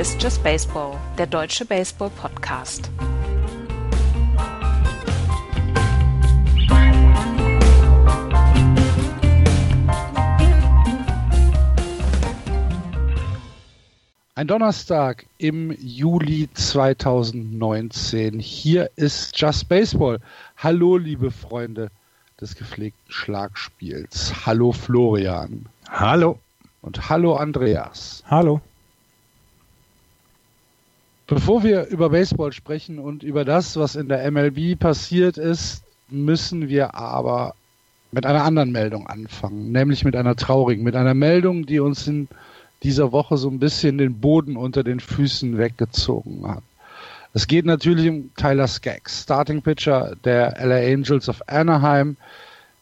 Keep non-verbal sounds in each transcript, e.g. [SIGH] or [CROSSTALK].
Hier ist Just Baseball, der deutsche Baseball-Podcast. Ein Donnerstag im Juli 2019. Hier ist Just Baseball. Hallo, liebe Freunde des gepflegten Schlagspiels. Hallo, Florian. Hallo. Und hallo, Andreas. Hallo. Bevor wir über Baseball sprechen und über das, was in der MLB passiert ist, müssen wir aber mit einer anderen Meldung anfangen, nämlich mit einer traurigen, mit einer Meldung, die uns in dieser Woche so ein bisschen den Boden unter den Füßen weggezogen hat. Es geht natürlich um Tyler Skaggs, Starting Pitcher der LA Angels of Anaheim,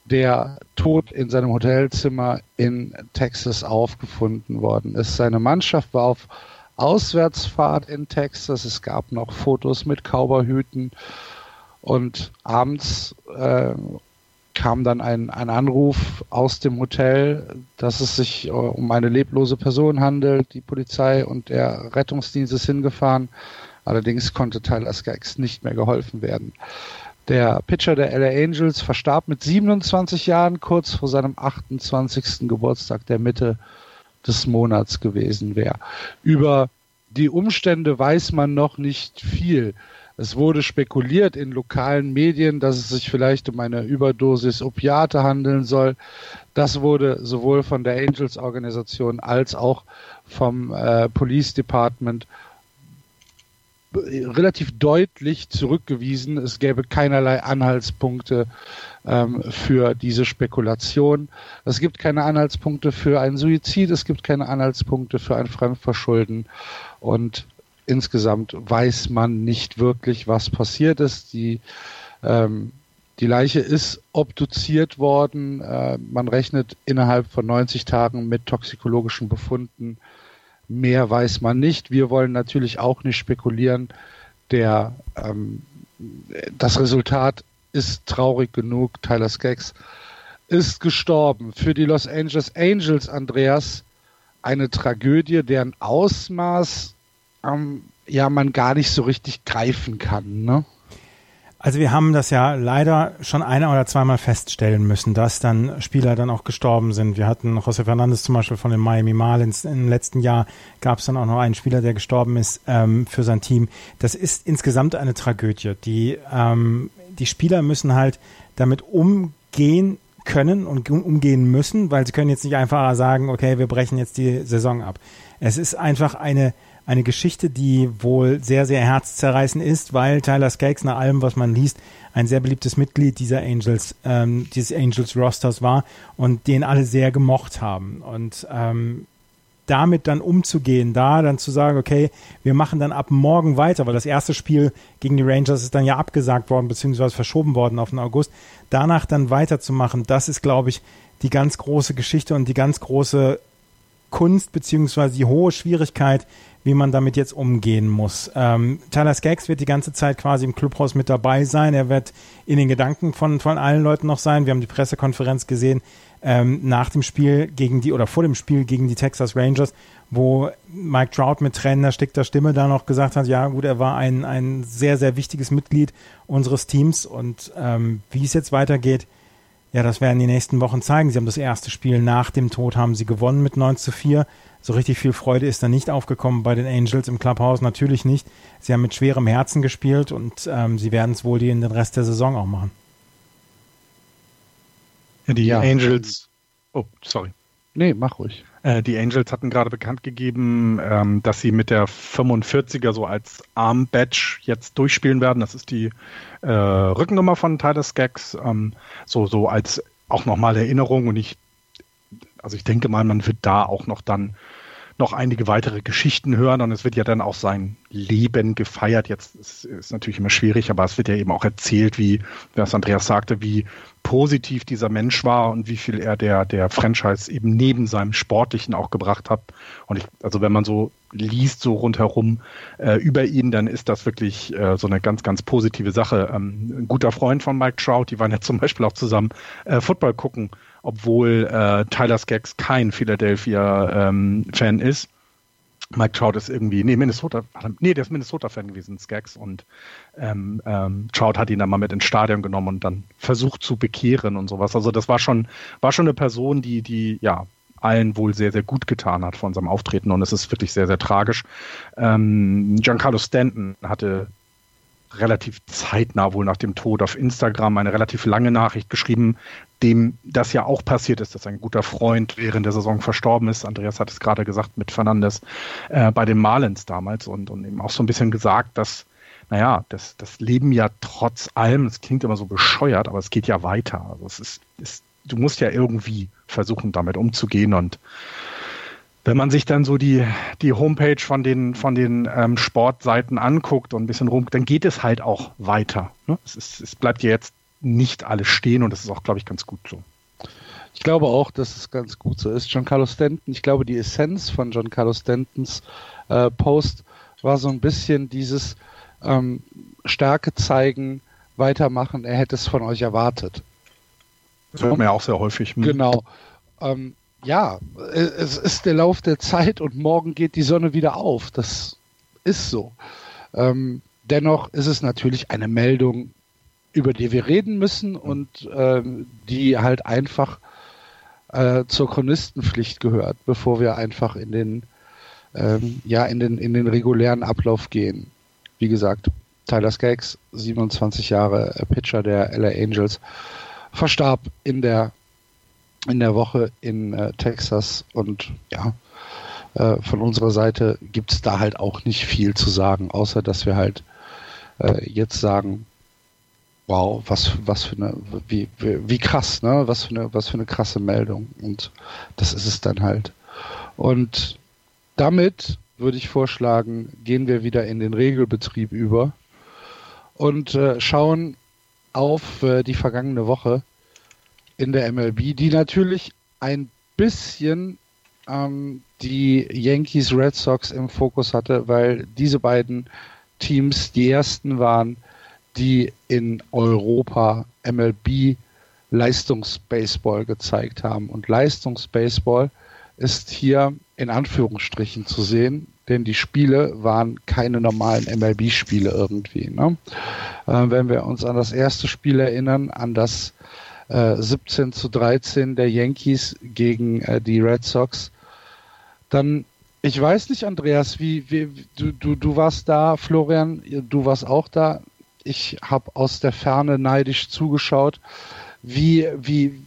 der tot in seinem Hotelzimmer in Texas aufgefunden worden ist. Seine Mannschaft war auf Auswärtsfahrt in Texas. Es gab noch Fotos mit Cowboyhüten und abends äh, kam dann ein, ein Anruf aus dem Hotel, dass es sich äh, um eine leblose Person handelt. Die Polizei und der Rettungsdienst ist hingefahren. Allerdings konnte Tyler Skaggs nicht mehr geholfen werden. Der Pitcher der LA Angels verstarb mit 27 Jahren kurz vor seinem 28. Geburtstag, der Mitte des Monats gewesen wäre. Über die Umstände weiß man noch nicht viel. Es wurde spekuliert in lokalen Medien, dass es sich vielleicht um eine Überdosis Opiate handeln soll. Das wurde sowohl von der Angels-Organisation als auch vom äh, Police Department relativ deutlich zurückgewiesen. Es gäbe keinerlei Anhaltspunkte ähm, für diese Spekulation. Es gibt keine Anhaltspunkte für einen Suizid, es gibt keine Anhaltspunkte für ein Fremdverschulden. Und insgesamt weiß man nicht wirklich, was passiert ist. Die, ähm, die Leiche ist obduziert worden. Äh, man rechnet innerhalb von 90 Tagen mit toxikologischen Befunden. Mehr weiß man nicht. Wir wollen natürlich auch nicht spekulieren. Der, ähm, das Resultat ist traurig genug. Tyler Skaggs ist gestorben. Für die Los Angeles Angels, Andreas, eine Tragödie, deren Ausmaß ähm, ja man gar nicht so richtig greifen kann. Ne? Also wir haben das ja leider schon ein oder zweimal feststellen müssen, dass dann Spieler dann auch gestorben sind. Wir hatten José Fernandes zum Beispiel von den Miami Marlins. Im letzten Jahr gab es dann auch noch einen Spieler, der gestorben ist ähm, für sein Team. Das ist insgesamt eine Tragödie. Die, ähm, die Spieler müssen halt damit umgehen können und umgehen müssen, weil sie können jetzt nicht einfach sagen, okay, wir brechen jetzt die Saison ab. Es ist einfach eine eine Geschichte, die wohl sehr, sehr herzzerreißend ist, weil Tyler Skaggs nach allem, was man liest, ein sehr beliebtes Mitglied dieser Angels, ähm, dieses Angels Rosters war und den alle sehr gemocht haben. Und ähm, damit dann umzugehen, da dann zu sagen, okay, wir machen dann ab morgen weiter, weil das erste Spiel gegen die Rangers ist dann ja abgesagt worden, beziehungsweise verschoben worden auf den August. Danach dann weiterzumachen, das ist, glaube ich, die ganz große Geschichte und die ganz große Kunst, beziehungsweise die hohe Schwierigkeit, wie man damit jetzt umgehen muss. Ähm, Tyler Skaggs wird die ganze Zeit quasi im Clubhaus mit dabei sein. Er wird in den Gedanken von, von allen Leuten noch sein. Wir haben die Pressekonferenz gesehen ähm, nach dem Spiel gegen die oder vor dem Spiel gegen die Texas Rangers, wo Mike Trout mit Tränen erstickter Stimme da noch gesagt hat, ja gut, er war ein, ein sehr, sehr wichtiges Mitglied unseres Teams und ähm, wie es jetzt weitergeht, ja, das werden die nächsten Wochen zeigen. Sie haben das erste Spiel nach dem Tod haben sie gewonnen mit 9 zu 4 so richtig viel Freude ist da nicht aufgekommen bei den Angels im Clubhouse, natürlich nicht. Sie haben mit schwerem Herzen gespielt und ähm, sie werden es wohl die in den Rest der Saison auch machen. Ja, die ja. Angels. Oh, sorry. Nee, mach ruhig. Äh, die Angels hatten gerade bekannt gegeben, ähm, dass sie mit der 45er so als Arm-Badge jetzt durchspielen werden. Das ist die äh, Rückennummer von Tyler Skaggs. Ähm, so, so als auch nochmal Erinnerung und ich also ich denke mal, man wird da auch noch dann noch einige weitere Geschichten hören und es wird ja dann auch sein Leben gefeiert. Jetzt ist, ist natürlich immer schwierig, aber es wird ja eben auch erzählt, wie, was Andreas sagte, wie positiv dieser Mensch war und wie viel er der, der Franchise eben neben seinem Sportlichen auch gebracht hat. Und ich, also wenn man so liest, so rundherum äh, über ihn, dann ist das wirklich äh, so eine ganz, ganz positive Sache. Ähm, ein guter Freund von Mike Trout, die waren ja zum Beispiel auch zusammen äh, Football gucken obwohl äh, Tyler Skaggs kein Philadelphia-Fan ähm, ist. Mike Trout ist irgendwie, nee, Minnesota, nee, der ist Minnesota-Fan gewesen, Skaggs, und ähm, ähm, Trout hat ihn dann mal mit ins Stadion genommen und dann versucht zu bekehren und sowas. Also das war schon, war schon eine Person, die, die, ja, allen wohl sehr, sehr gut getan hat von seinem Auftreten und es ist wirklich sehr, sehr tragisch. Ähm, Giancarlo Stanton hatte relativ zeitnah wohl nach dem Tod auf Instagram eine relativ lange Nachricht geschrieben, dem das ja auch passiert ist, dass ein guter Freund während der Saison verstorben ist. Andreas hat es gerade gesagt mit Fernandes äh, bei den Marlins damals und, und eben auch so ein bisschen gesagt, dass, naja, das, das Leben ja trotz allem, es klingt immer so bescheuert, aber es geht ja weiter. Also es ist, ist du musst ja irgendwie versuchen, damit umzugehen und wenn man sich dann so die, die Homepage von den, von den ähm, Sportseiten anguckt und ein bisschen rum, dann geht es halt auch weiter. Ne? Es, ist, es bleibt ja jetzt nicht alles stehen und das ist auch, glaube ich, ganz gut so. Ich glaube auch, dass es ganz gut so ist. John Carlos Stanton, ich glaube, die Essenz von John Carlos Stantons äh, Post war so ein bisschen dieses ähm, Stärke zeigen, weitermachen, er hätte es von euch erwartet. Das hört man ja auch sehr häufig. Hm. Genau. Ähm, ja, es ist der Lauf der Zeit und morgen geht die Sonne wieder auf. Das ist so. Ähm, dennoch ist es natürlich eine Meldung, über die wir reden müssen und ähm, die halt einfach äh, zur Chronistenpflicht gehört, bevor wir einfach in den ähm, ja in den in den regulären Ablauf gehen. Wie gesagt, Tyler Skaggs, 27 Jahre äh, Pitcher der LA Angels, verstarb in der in der Woche in äh, Texas und ja, äh, von unserer Seite gibt es da halt auch nicht viel zu sagen, außer dass wir halt äh, jetzt sagen, wow, was, was für eine, wie, wie, wie krass, ne? Was für eine, was für eine krasse Meldung. Und das ist es dann halt. Und damit würde ich vorschlagen, gehen wir wieder in den Regelbetrieb über und äh, schauen auf äh, die vergangene Woche in der MLB, die natürlich ein bisschen ähm, die Yankees Red Sox im Fokus hatte, weil diese beiden Teams die ersten waren, die in Europa MLB Leistungsbaseball gezeigt haben. Und Leistungsbaseball ist hier in Anführungsstrichen zu sehen, denn die Spiele waren keine normalen MLB-Spiele irgendwie. Ne? Äh, wenn wir uns an das erste Spiel erinnern, an das 17 äh, zu 13 der Yankees gegen äh, die Red Sox. Dann, ich weiß nicht, Andreas, wie, wie du, du, du warst da, Florian, du warst auch da. Ich habe aus der Ferne neidisch zugeschaut. Wie, wie,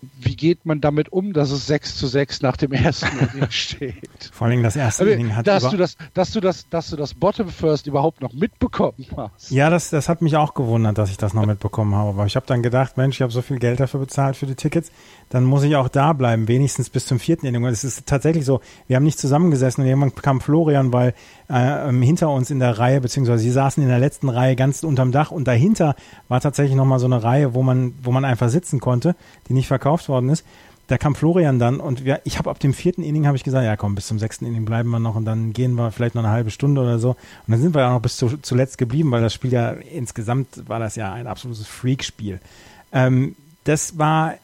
wie geht man damit um, dass es 6 zu 6 nach dem ersten [LAUGHS] Inning steht? Vor allem das erste also, Inning hat dass du das, dass du das, dass du das Bottom First überhaupt noch mitbekommen hast. Ja, das, das hat mich auch gewundert, dass ich das noch mitbekommen habe. Aber ich habe dann gedacht, Mensch, ich habe so viel Geld dafür bezahlt für die Tickets, dann muss ich auch da bleiben, wenigstens bis zum vierten Inning. Es ist tatsächlich so, wir haben nicht zusammengesessen und irgendwann kam Florian, weil äh, ähm, hinter uns in der Reihe, beziehungsweise sie saßen in der letzten Reihe ganz unterm Dach und dahinter war tatsächlich nochmal so eine Reihe, wo man, wo man einfach sitzen konnte, die nicht verkauft worden ist. Da kam Florian dann und wir, ich habe ab dem vierten Inning habe ich gesagt, ja komm, bis zum sechsten Inning bleiben wir noch und dann gehen wir vielleicht noch eine halbe Stunde oder so. Und dann sind wir ja noch bis zu, zuletzt geblieben, weil das Spiel ja insgesamt war das ja ein absolutes Freak-Spiel. Ähm, das war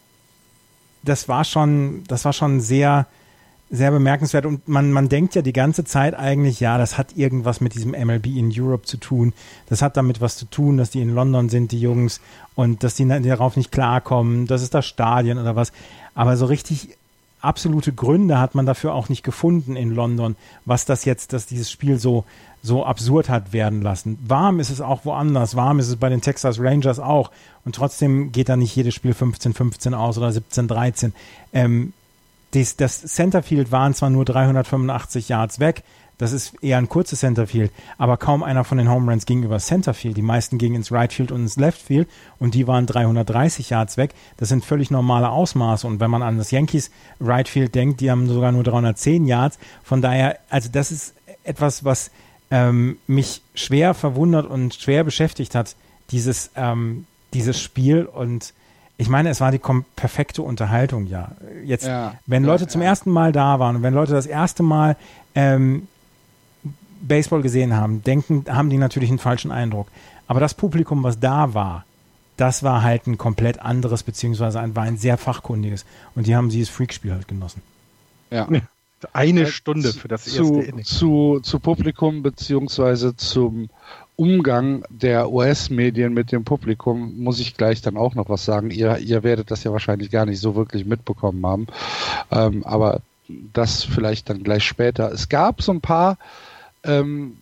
das war schon, das war schon sehr, sehr bemerkenswert und man, man denkt ja die ganze Zeit eigentlich, ja, das hat irgendwas mit diesem MLB in Europe zu tun. Das hat damit was zu tun, dass die in London sind, die Jungs, und dass die darauf nicht klarkommen, das ist das Stadion oder was. Aber so richtig absolute Gründe hat man dafür auch nicht gefunden in London, was das jetzt, dass dieses Spiel so, so absurd hat werden lassen. Warm ist es auch woanders, warm ist es bei den Texas Rangers auch und trotzdem geht da nicht jedes Spiel 15-15 aus oder 17-13. Ähm, das, Centerfield waren zwar nur 385 Yards weg, das ist eher ein kurzes Centerfield, aber kaum einer von den Home Runs ging über Centerfield. Die meisten gingen ins Right Field und ins Left Field und die waren 330 Yards weg. Das sind völlig normale Ausmaße und wenn man an das Yankees Right Field denkt, die haben sogar nur 310 Yards. Von daher, also das ist etwas, was ähm, mich schwer verwundert und schwer beschäftigt hat, dieses, ähm, dieses Spiel und ich meine, es war die perfekte Unterhaltung, ja. Jetzt, ja, wenn Leute ja, zum ja. ersten Mal da waren und wenn Leute das erste Mal ähm, Baseball gesehen haben, denken, haben die natürlich einen falschen Eindruck. Aber das Publikum, was da war, das war halt ein komplett anderes, beziehungsweise ein, war ein sehr fachkundiges. Und die haben dieses Freakspiel halt genossen. Ja. Eine äh, Stunde für das erste zu, Inning. Zu, zu Publikum beziehungsweise zum Umgang der US-Medien mit dem Publikum muss ich gleich dann auch noch was sagen. Ihr, ihr werdet das ja wahrscheinlich gar nicht so wirklich mitbekommen haben. Ähm, aber das vielleicht dann gleich später. Es gab so ein paar ähm,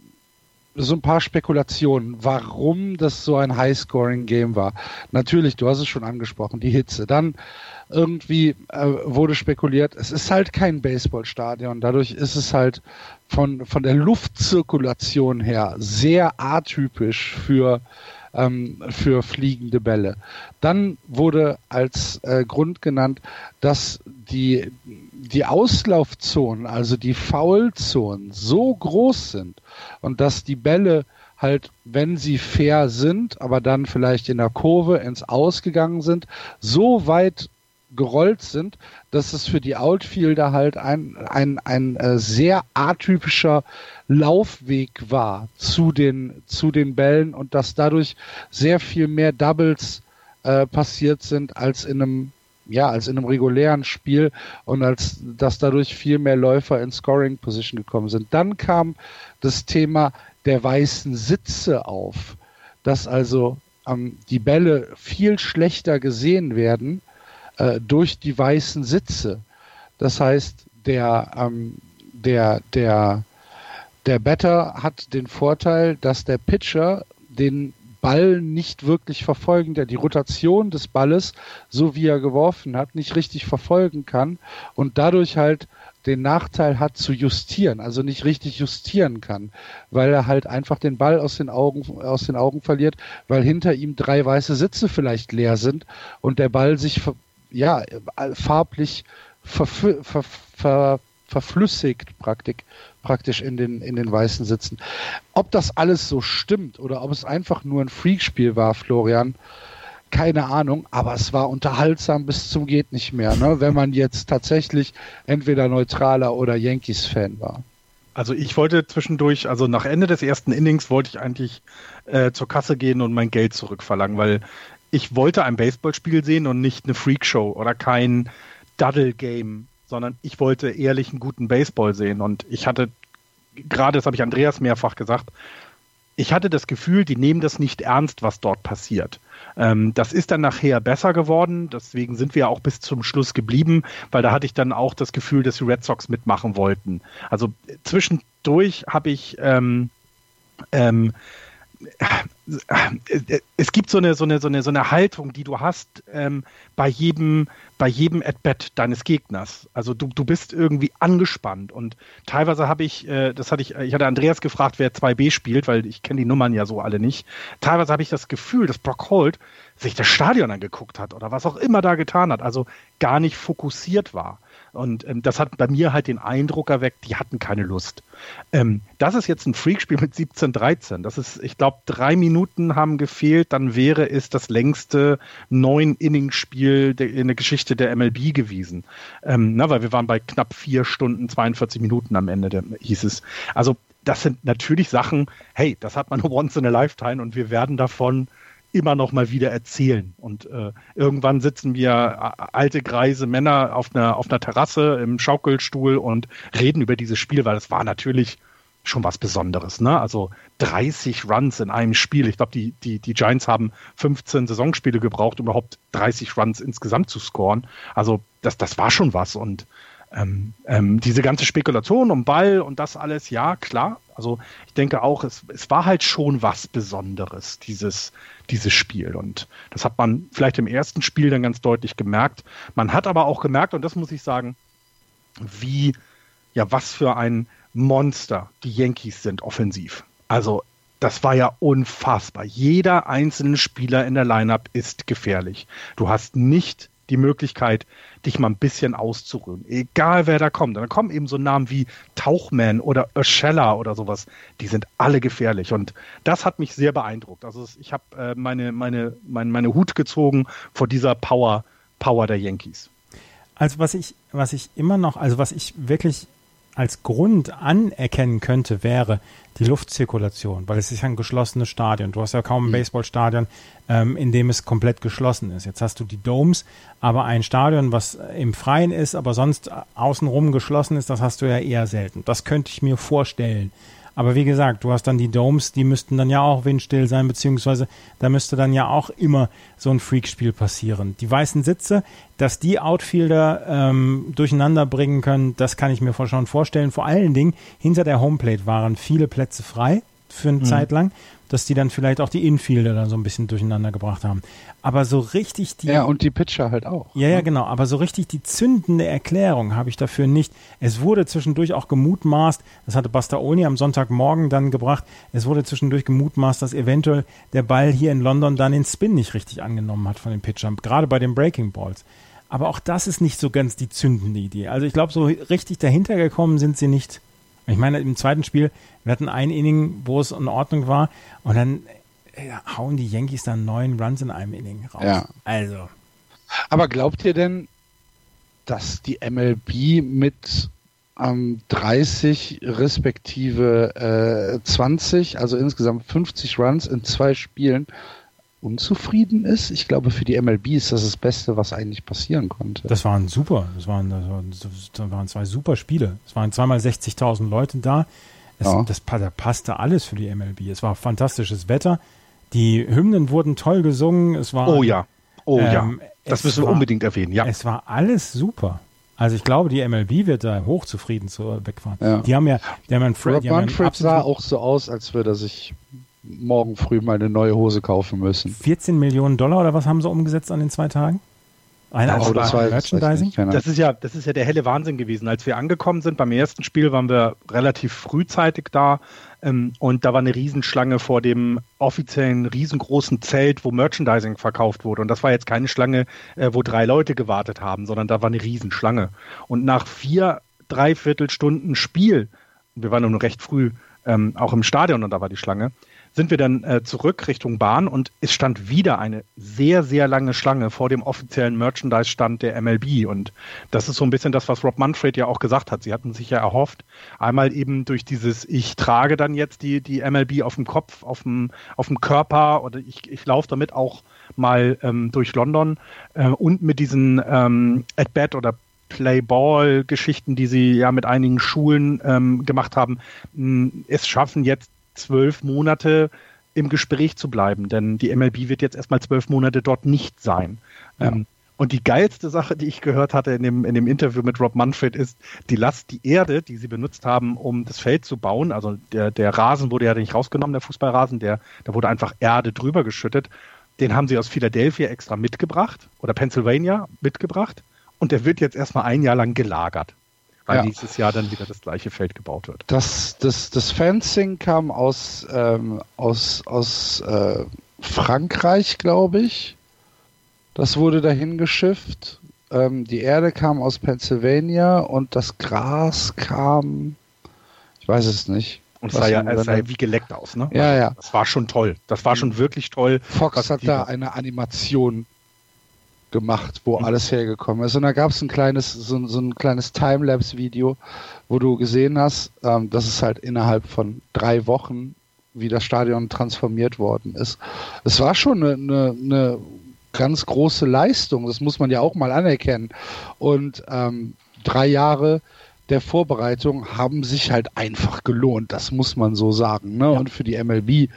so ein paar Spekulationen, warum das so ein High-Scoring-Game war. Natürlich, du hast es schon angesprochen, die Hitze. Dann irgendwie äh, wurde spekuliert, es ist halt kein Baseballstadion. Dadurch ist es halt von, von der Luftzirkulation her sehr atypisch für ähm, für fliegende Bälle. Dann wurde als äh, Grund genannt, dass die, die Auslaufzonen, also die Foulzonen, so groß sind und dass die Bälle halt, wenn sie fair sind, aber dann vielleicht in der Kurve ins Ausgegangen sind, so weit gerollt sind, dass es für die Outfielder halt ein, ein, ein äh, sehr atypischer Laufweg war zu den, zu den Bällen und dass dadurch sehr viel mehr Doubles äh, passiert sind als in einem ja, als in einem regulären Spiel und als dass dadurch viel mehr Läufer in Scoring Position gekommen sind. Dann kam das Thema der weißen Sitze auf, dass also ähm, die Bälle viel schlechter gesehen werden äh, durch die weißen Sitze. Das heißt, der, ähm, der, der, der Batter hat den Vorteil, dass der Pitcher den Ball nicht wirklich verfolgen, der die Rotation des Balles, so wie er geworfen hat, nicht richtig verfolgen kann und dadurch halt den Nachteil hat zu justieren, also nicht richtig justieren kann, weil er halt einfach den Ball aus den Augen, aus den Augen verliert, weil hinter ihm drei weiße Sitze vielleicht leer sind und der Ball sich ja, farblich ver, ver, ver, verflüssigt praktisch, praktisch in den, in den weißen Sitzen. Ob das alles so stimmt oder ob es einfach nur ein Freakspiel war, Florian, keine Ahnung, aber es war unterhaltsam bis zum geht nicht mehr, ne? wenn man jetzt tatsächlich entweder neutraler oder Yankees-Fan war. Also ich wollte zwischendurch, also nach Ende des ersten Innings wollte ich eigentlich äh, zur Kasse gehen und mein Geld zurückverlangen, weil ich wollte ein Baseballspiel sehen und nicht eine Freakshow oder kein Duddle-Game, sondern ich wollte ehrlich einen guten Baseball sehen. Und ich hatte, gerade das habe ich Andreas mehrfach gesagt, ich hatte das Gefühl, die nehmen das nicht ernst, was dort passiert. Ähm, das ist dann nachher besser geworden, deswegen sind wir auch bis zum Schluss geblieben, weil da hatte ich dann auch das Gefühl, dass die Red Sox mitmachen wollten. Also zwischendurch habe ich ähm, ähm, es gibt so eine, so eine, so eine, so eine Haltung, die du hast ähm, bei jedem, bei jedem At-Bat deines Gegners. Also du, du bist irgendwie angespannt und teilweise habe ich, äh, das hatte ich, ich hatte Andreas gefragt, wer 2B spielt, weil ich kenne die Nummern ja so alle nicht. Teilweise habe ich das Gefühl, dass Brock Holt sich das Stadion angeguckt hat oder was auch immer da getan hat, also gar nicht fokussiert war. Und ähm, das hat bei mir halt den Eindruck erweckt, die hatten keine Lust. Ähm, das ist jetzt ein Freakspiel mit 17-13. Das ist, ich glaube, drei Minuten haben gefehlt, dann wäre es das längste neun-Inning-Spiel in der Geschichte der MLB gewesen. Ähm, na, weil wir waren bei knapp vier Stunden, 42 Minuten am Ende, der, hieß es. Also das sind natürlich Sachen, hey, das hat man [LAUGHS] once in a lifetime und wir werden davon immer noch mal wieder erzählen. Und äh, irgendwann sitzen wir äh, alte, greise Männer auf einer, auf einer Terrasse im Schaukelstuhl und reden über dieses Spiel, weil es war natürlich schon was Besonderes. Ne? Also 30 Runs in einem Spiel. Ich glaube, die, die, die Giants haben 15 Saisonspiele gebraucht, um überhaupt 30 Runs insgesamt zu scoren. Also das, das war schon was. Und ähm, ähm, diese ganze Spekulation um Ball und das alles, ja, klar. Also ich denke auch, es, es war halt schon was Besonderes, dieses, dieses Spiel. Und das hat man vielleicht im ersten Spiel dann ganz deutlich gemerkt. Man hat aber auch gemerkt, und das muss ich sagen, wie, ja, was für ein Monster die Yankees sind offensiv. Also das war ja unfassbar. Jeder einzelne Spieler in der Lineup ist gefährlich. Du hast nicht die Möglichkeit, dich mal ein bisschen auszuruhen. Egal wer da kommt. Dann kommen eben so Namen wie Tauchman oder Urshela oder sowas. Die sind alle gefährlich. Und das hat mich sehr beeindruckt. Also ich habe äh, meine, meine, meine, meine Hut gezogen vor dieser Power, Power der Yankees. Also was ich, was ich immer noch, also was ich wirklich als Grund anerkennen könnte, wäre die Luftzirkulation, weil es ist ja ein geschlossenes Stadion. Du hast ja kaum ein mhm. Baseballstadion, ähm, in dem es komplett geschlossen ist. Jetzt hast du die Domes, aber ein Stadion, was im Freien ist, aber sonst außenrum geschlossen ist, das hast du ja eher selten. Das könnte ich mir vorstellen. Aber wie gesagt, du hast dann die Domes, die müssten dann ja auch windstill sein, beziehungsweise da müsste dann ja auch immer so ein Freakspiel passieren. Die weißen Sitze, dass die Outfielder ähm, durcheinander bringen können, das kann ich mir schon vorstellen. Vor allen Dingen hinter der Homeplate waren viele Plätze frei für eine mhm. Zeit lang dass die dann vielleicht auch die Infielder dann so ein bisschen durcheinander gebracht haben. Aber so richtig die. Ja, und die Pitcher halt auch. Ja, ja, ne? genau. Aber so richtig die zündende Erklärung habe ich dafür nicht. Es wurde zwischendurch auch gemutmaßt, das hatte Bastaoni am Sonntagmorgen dann gebracht, es wurde zwischendurch gemutmaßt, dass eventuell der Ball hier in London dann den Spin nicht richtig angenommen hat von den Pitchern, gerade bei den Breaking Balls. Aber auch das ist nicht so ganz die zündende Idee. Also ich glaube, so richtig dahinter gekommen sind sie nicht. Ich meine, im zweiten Spiel, wir hatten ein Inning, wo es in Ordnung war und dann äh, hauen die Yankees dann neun Runs in einem Inning raus. Ja. Also. Aber glaubt ihr denn, dass die MLB mit ähm, 30 respektive äh, 20, also insgesamt 50 Runs in zwei Spielen unzufrieden ist. Ich glaube, für die MLB ist das das Beste, was eigentlich passieren konnte. Das waren super. Das waren, das waren, das waren zwei super Spiele. Es waren zweimal 60.000 Leute da. Es, ja. das, da passte alles für die MLB. Es war fantastisches Wetter. Die Hymnen wurden toll gesungen. Es war, oh ja. Oh ähm, ja. Das müssen wir war, unbedingt erwähnen. Ja. Es war alles super. Also ich glaube, die MLB wird da hochzufrieden zu wegfahren. Ja. Die haben ja, die haben einen Fred, Rob Manfred sah auch so aus, als würde er sich morgen früh mal eine neue Hose kaufen müssen. 14 Millionen Dollar oder was haben sie umgesetzt an den zwei Tagen? Eine oh, das war Merchandising? Das ist ja, das ist ja der helle Wahnsinn gewesen. Als wir angekommen sind beim ersten Spiel, waren wir relativ frühzeitig da ähm, und da war eine Riesenschlange vor dem offiziellen riesengroßen Zelt, wo Merchandising verkauft wurde. Und das war jetzt keine Schlange, äh, wo drei Leute gewartet haben, sondern da war eine Riesenschlange. Und nach vier, dreiviertel Stunden Spiel, wir waren nur recht früh ähm, auch im Stadion und da war die Schlange, sind wir dann äh, zurück Richtung Bahn und es stand wieder eine sehr, sehr lange Schlange vor dem offiziellen Merchandise-Stand der MLB. Und das ist so ein bisschen das, was Rob Manfred ja auch gesagt hat. Sie hatten sich ja erhofft, einmal eben durch dieses, ich trage dann jetzt die, die MLB auf dem Kopf, auf dem, auf dem Körper oder ich, ich laufe damit auch mal ähm, durch London äh, und mit diesen ähm, At-Bat oder Playball-Geschichten, die sie ja mit einigen Schulen ähm, gemacht haben, es schaffen jetzt zwölf Monate im Gespräch zu bleiben, denn die MLB wird jetzt erstmal zwölf Monate dort nicht sein. Ja. Ähm, und die geilste Sache, die ich gehört hatte in dem, in dem Interview mit Rob Manfred, ist, die Last, die Erde, die sie benutzt haben, um das Feld zu bauen, also der, der Rasen wurde ja nicht rausgenommen, der Fußballrasen, der, da wurde einfach Erde drüber geschüttet. Den haben sie aus Philadelphia extra mitgebracht oder Pennsylvania mitgebracht und der wird jetzt erstmal ein Jahr lang gelagert weil ja. nächstes Jahr dann wieder das gleiche Feld gebaut wird. Das, das, das Fencing kam aus, ähm, aus, aus äh, Frankreich, glaube ich. Das wurde dahin geschifft. Ähm, die Erde kam aus Pennsylvania und das Gras kam, ich weiß es nicht. Und es sah ja es sah wie geleckt aus, ne? Ja, ja. Das war schon toll. Das war schon wirklich toll. Fox hat da eine Animation gemacht, wo mhm. alles hergekommen ist. Und da gab es ein kleines, so, so ein kleines Timelapse-Video, wo du gesehen hast, ähm, dass es halt innerhalb von drei Wochen wie das Stadion transformiert worden ist. Es war schon eine, eine, eine ganz große Leistung, das muss man ja auch mal anerkennen. Und ähm, drei Jahre der Vorbereitung haben sich halt einfach gelohnt, das muss man so sagen. Ne? Ja. Und für die MLB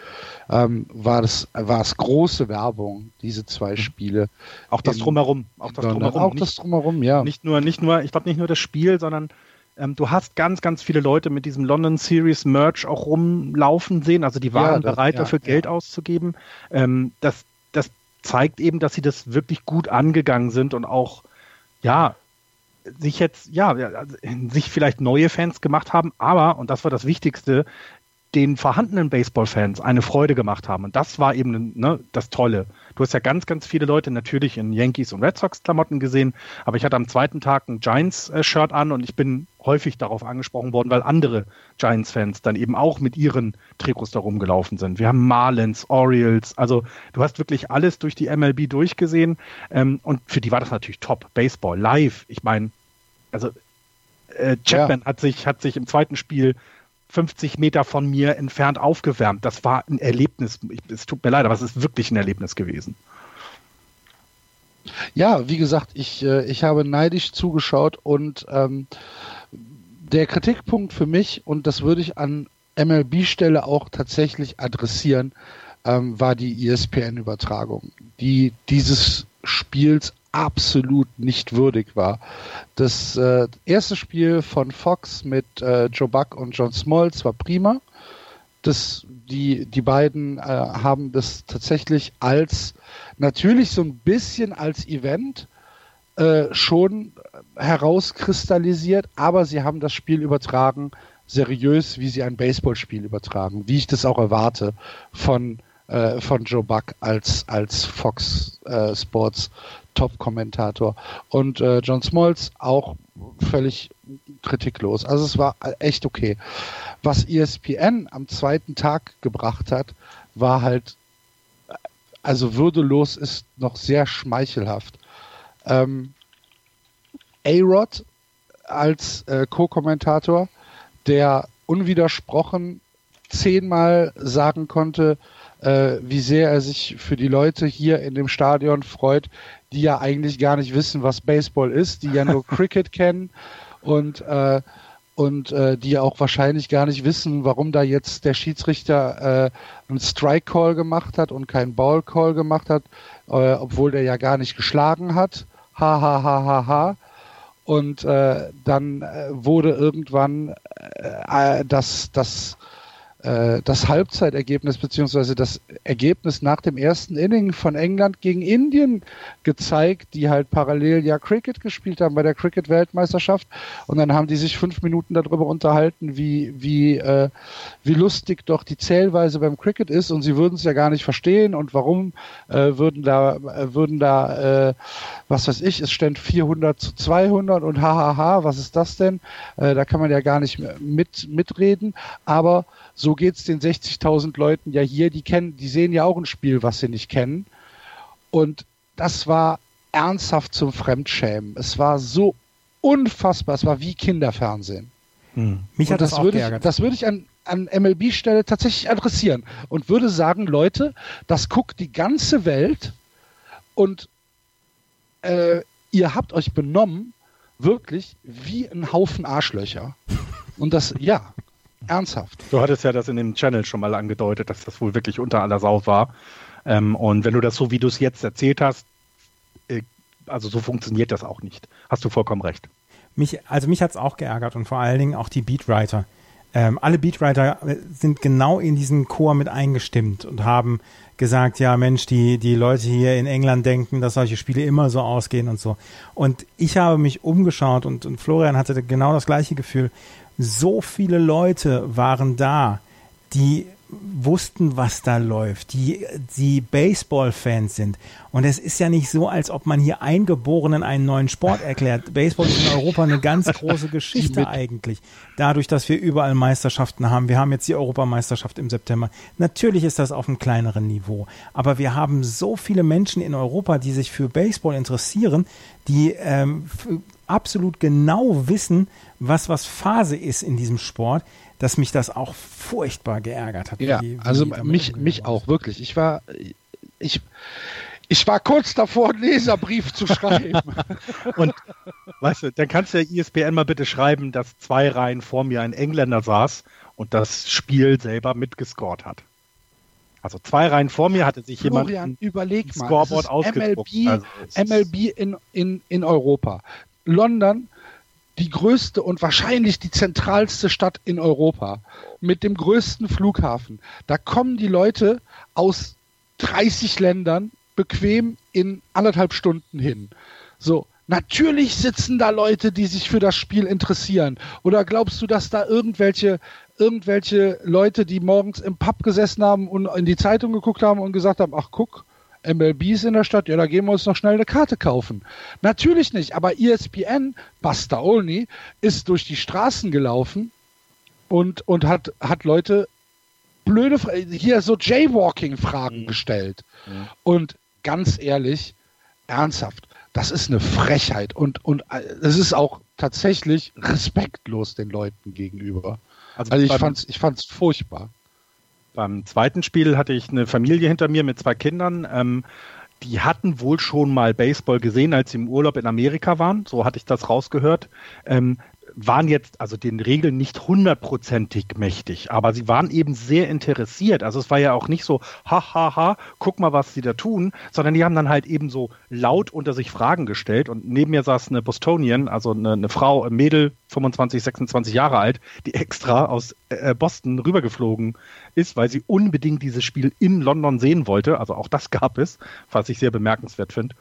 ähm, war, das, war es große Werbung, diese zwei mhm. Spiele. Auch das Drumherum. Auch das Drumherum. Auch nicht, das Drumherum, ja. Nicht nur, nicht nur, ich glaube nicht nur das Spiel, sondern ähm, du hast ganz, ganz viele Leute mit diesem London Series Merch auch rumlaufen sehen. Also die waren ja, das, bereit, ja, dafür Geld auszugeben. Ähm, das, das zeigt eben, dass sie das wirklich gut angegangen sind und auch, ja, sich jetzt, ja, also, sich vielleicht neue Fans gemacht haben, aber, und das war das Wichtigste, den vorhandenen Baseball-Fans eine Freude gemacht haben. Und das war eben ne, das Tolle. Du hast ja ganz, ganz viele Leute natürlich in Yankees und Red Sox-Klamotten gesehen, aber ich hatte am zweiten Tag ein Giants-Shirt an und ich bin häufig darauf angesprochen worden, weil andere Giants-Fans dann eben auch mit ihren Trikots da rumgelaufen sind. Wir haben Marlins, Orioles, also du hast wirklich alles durch die MLB durchgesehen ähm, und für die war das natürlich top. Baseball, live, ich meine, also äh, Chapman ja. hat, sich, hat sich im zweiten Spiel 50 Meter von mir entfernt aufgewärmt. Das war ein Erlebnis. Es tut mir leid, aber es ist wirklich ein Erlebnis gewesen. Ja, wie gesagt, ich, äh, ich habe neidisch zugeschaut und ähm, der Kritikpunkt für mich, und das würde ich an MLB-Stelle auch tatsächlich adressieren, ähm, war die ESPN-Übertragung, die dieses Spiels absolut nicht würdig war. Das äh, erste Spiel von Fox mit äh, Joe Buck und John Smoltz war prima. Das, die, die beiden äh, haben das tatsächlich als natürlich so ein bisschen als Event äh, schon herauskristallisiert, aber sie haben das Spiel übertragen, seriös, wie sie ein Baseballspiel übertragen, wie ich das auch erwarte von, äh, von Joe Buck als, als Fox äh, Sports Top-Kommentator. Und äh, John Smoltz auch völlig kritiklos. Also es war echt okay. Was ESPN am zweiten Tag gebracht hat, war halt, also würdelos ist noch sehr schmeichelhaft. Ähm, A-Rod als äh, Co-Kommentator, der unwidersprochen zehnmal sagen konnte, äh, wie sehr er sich für die Leute hier in dem Stadion freut, die ja eigentlich gar nicht wissen, was Baseball ist, die ja nur [LAUGHS] Cricket kennen und äh, und äh, die ja auch wahrscheinlich gar nicht wissen, warum da jetzt der Schiedsrichter äh, einen Strike Call gemacht hat und keinen Ball Call gemacht hat, äh, obwohl der ja gar nicht geschlagen hat. Ha ha ha ha ha. Und äh, dann äh, wurde irgendwann äh, das das äh, das Halbzeitergebnis beziehungsweise das Ergebnis nach dem ersten Inning von England gegen Indien gezeigt, die halt parallel ja Cricket gespielt haben bei der Cricket-Weltmeisterschaft. Und dann haben die sich fünf Minuten darüber unterhalten, wie, wie, äh, wie lustig doch die Zählweise beim Cricket ist und sie würden es ja gar nicht verstehen und warum äh, würden da, äh, würden da, äh, was weiß ich, es stand 400 zu 200 und hahaha, was ist das denn? Da kann man ja gar nicht mit, mitreden, aber so geht es den 60.000 Leuten ja hier, die kennen, die sehen ja auch ein Spiel, was sie nicht kennen. Und das war ernsthaft zum Fremdschämen. Es war so unfassbar, es war wie Kinderfernsehen. Hm. Mich hat das, das auch würde ich, das würde ich an, an MLB-Stelle tatsächlich adressieren und würde sagen, Leute, das guckt die ganze Welt und äh, ihr habt euch benommen, wirklich wie ein Haufen Arschlöcher. Und das, ja, Ernsthaft. Du hattest ja das in dem Channel schon mal angedeutet, dass das wohl wirklich unter aller Sau war. Ähm, und wenn du das so, wie du es jetzt erzählt hast, äh, also so funktioniert das auch nicht. Hast du vollkommen recht. Mich, also mich hat es auch geärgert und vor allen Dingen auch die Beatwriter. Ähm, alle Beatwriter äh, sind genau in diesen Chor mit eingestimmt und haben gesagt, ja Mensch, die, die Leute hier in England denken, dass solche Spiele immer so ausgehen und so. Und ich habe mich umgeschaut und, und Florian hatte genau das gleiche Gefühl so viele Leute waren da, die wussten, was da läuft, die, die Baseball-Fans sind. Und es ist ja nicht so, als ob man hier Eingeborenen einen neuen Sport erklärt. Baseball ist in Europa eine ganz große Geschichte eigentlich. Dadurch, dass wir überall Meisterschaften haben. Wir haben jetzt die Europameisterschaft im September. Natürlich ist das auf einem kleineren Niveau. Aber wir haben so viele Menschen in Europa, die sich für Baseball interessieren, die ähm, absolut genau wissen, was was Phase ist in diesem Sport, dass mich das auch furchtbar geärgert hat. Ja, wie, wie also mich, mich auch, wirklich. Ich war, ich, ich war kurz davor, einen Leserbrief zu schreiben. [LAUGHS] Und weißt du, dann kannst du der ISBN mal bitte schreiben, dass zwei Reihen vor mir ein Engländer saß und das Spiel selber mitgescored hat. Also zwei Reihen vor mir hatte sich Florian, jemand überleg mal, Scoreboard ausgedruckt. MLB, also MLB in, in, in Europa. London die größte und wahrscheinlich die zentralste Stadt in Europa mit dem größten Flughafen. Da kommen die Leute aus 30 Ländern bequem in anderthalb Stunden hin. So, natürlich sitzen da Leute, die sich für das Spiel interessieren. Oder glaubst du, dass da irgendwelche irgendwelche Leute, die morgens im Pub gesessen haben und in die Zeitung geguckt haben und gesagt haben, ach guck, MLBs in der Stadt, ja, da gehen wir uns noch schnell eine Karte kaufen. Natürlich nicht, aber ESPN, Buster Olney, ist durch die Straßen gelaufen und, und hat, hat Leute blöde, hier so Jaywalking-Fragen mhm. gestellt. Mhm. Und ganz ehrlich, ernsthaft, das ist eine Frechheit und, und es ist auch tatsächlich respektlos den Leuten gegenüber. Also, also ich fand's, ich fand's furchtbar. Beim zweiten Spiel hatte ich eine Familie hinter mir mit zwei Kindern. Ähm, die hatten wohl schon mal Baseball gesehen, als sie im Urlaub in Amerika waren. So hatte ich das rausgehört. Ähm, waren jetzt also den Regeln nicht hundertprozentig mächtig, aber sie waren eben sehr interessiert. Also es war ja auch nicht so, ha, ha, ha, guck mal, was sie da tun, sondern die haben dann halt eben so laut unter sich Fragen gestellt und neben mir saß eine Bostonian, also eine, eine Frau, ein Mädel, 25, 26 Jahre alt, die extra aus äh, Boston rübergeflogen ist, weil sie unbedingt dieses Spiel in London sehen wollte. Also auch das gab es, was ich sehr bemerkenswert finde.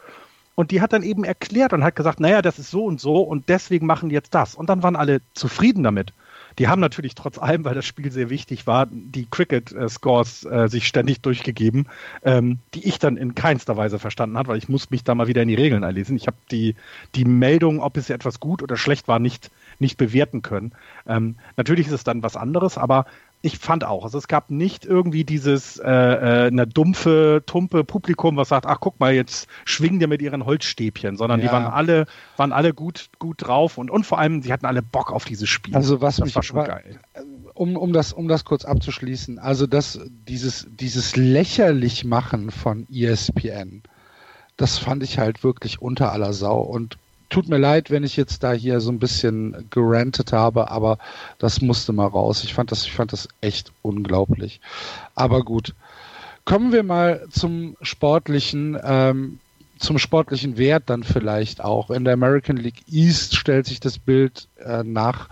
Und die hat dann eben erklärt und hat gesagt, naja, das ist so und so und deswegen machen die jetzt das. Und dann waren alle zufrieden damit. Die haben natürlich trotz allem, weil das Spiel sehr wichtig war, die Cricket-Scores äh, sich ständig durchgegeben, ähm, die ich dann in keinster Weise verstanden habe, weil ich muss mich da mal wieder in die Regeln einlesen. Ich habe die, die Meldung, ob es etwas gut oder schlecht war, nicht, nicht bewerten können. Ähm, natürlich ist es dann was anderes, aber ich fand auch, also es gab nicht irgendwie dieses äh, äh, eine dumpfe, tumpe Publikum, was sagt, ach guck mal, jetzt schwingen die mit ihren Holzstäbchen, sondern ja. die waren alle, waren alle gut, gut drauf und, und vor allem, sie hatten alle Bock auf dieses Spiel. Also was das mich war schon war, geil. Um, um, das, um das kurz abzuschließen, also das, dieses, dieses lächerlich machen von ESPN, das fand ich halt wirklich unter aller Sau und tut mir leid, wenn ich jetzt da hier so ein bisschen gerantet habe, aber das musste mal raus. Ich fand das, ich fand das echt unglaublich. Aber gut. Kommen wir mal zum sportlichen. Ähm, zum sportlichen Wert dann vielleicht auch. In der American League East stellt sich das Bild äh, nach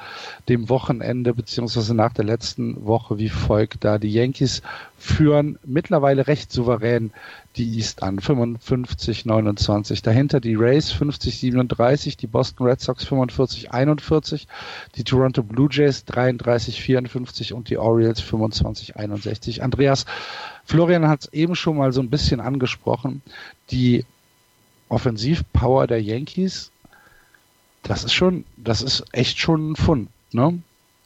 dem Wochenende beziehungsweise nach der letzten Woche wie folgt da. Die Yankees führen mittlerweile recht souverän die East an, 55, 29. Dahinter die Rays 50, 37, die Boston Red Sox 45, 41, die Toronto Blue Jays 33, 54 und die Orioles 25, 61. Andreas, Florian hat es eben schon mal so ein bisschen angesprochen. Die Offensivpower der Yankees, das ist schon, das ist echt schon ein Fund, ne?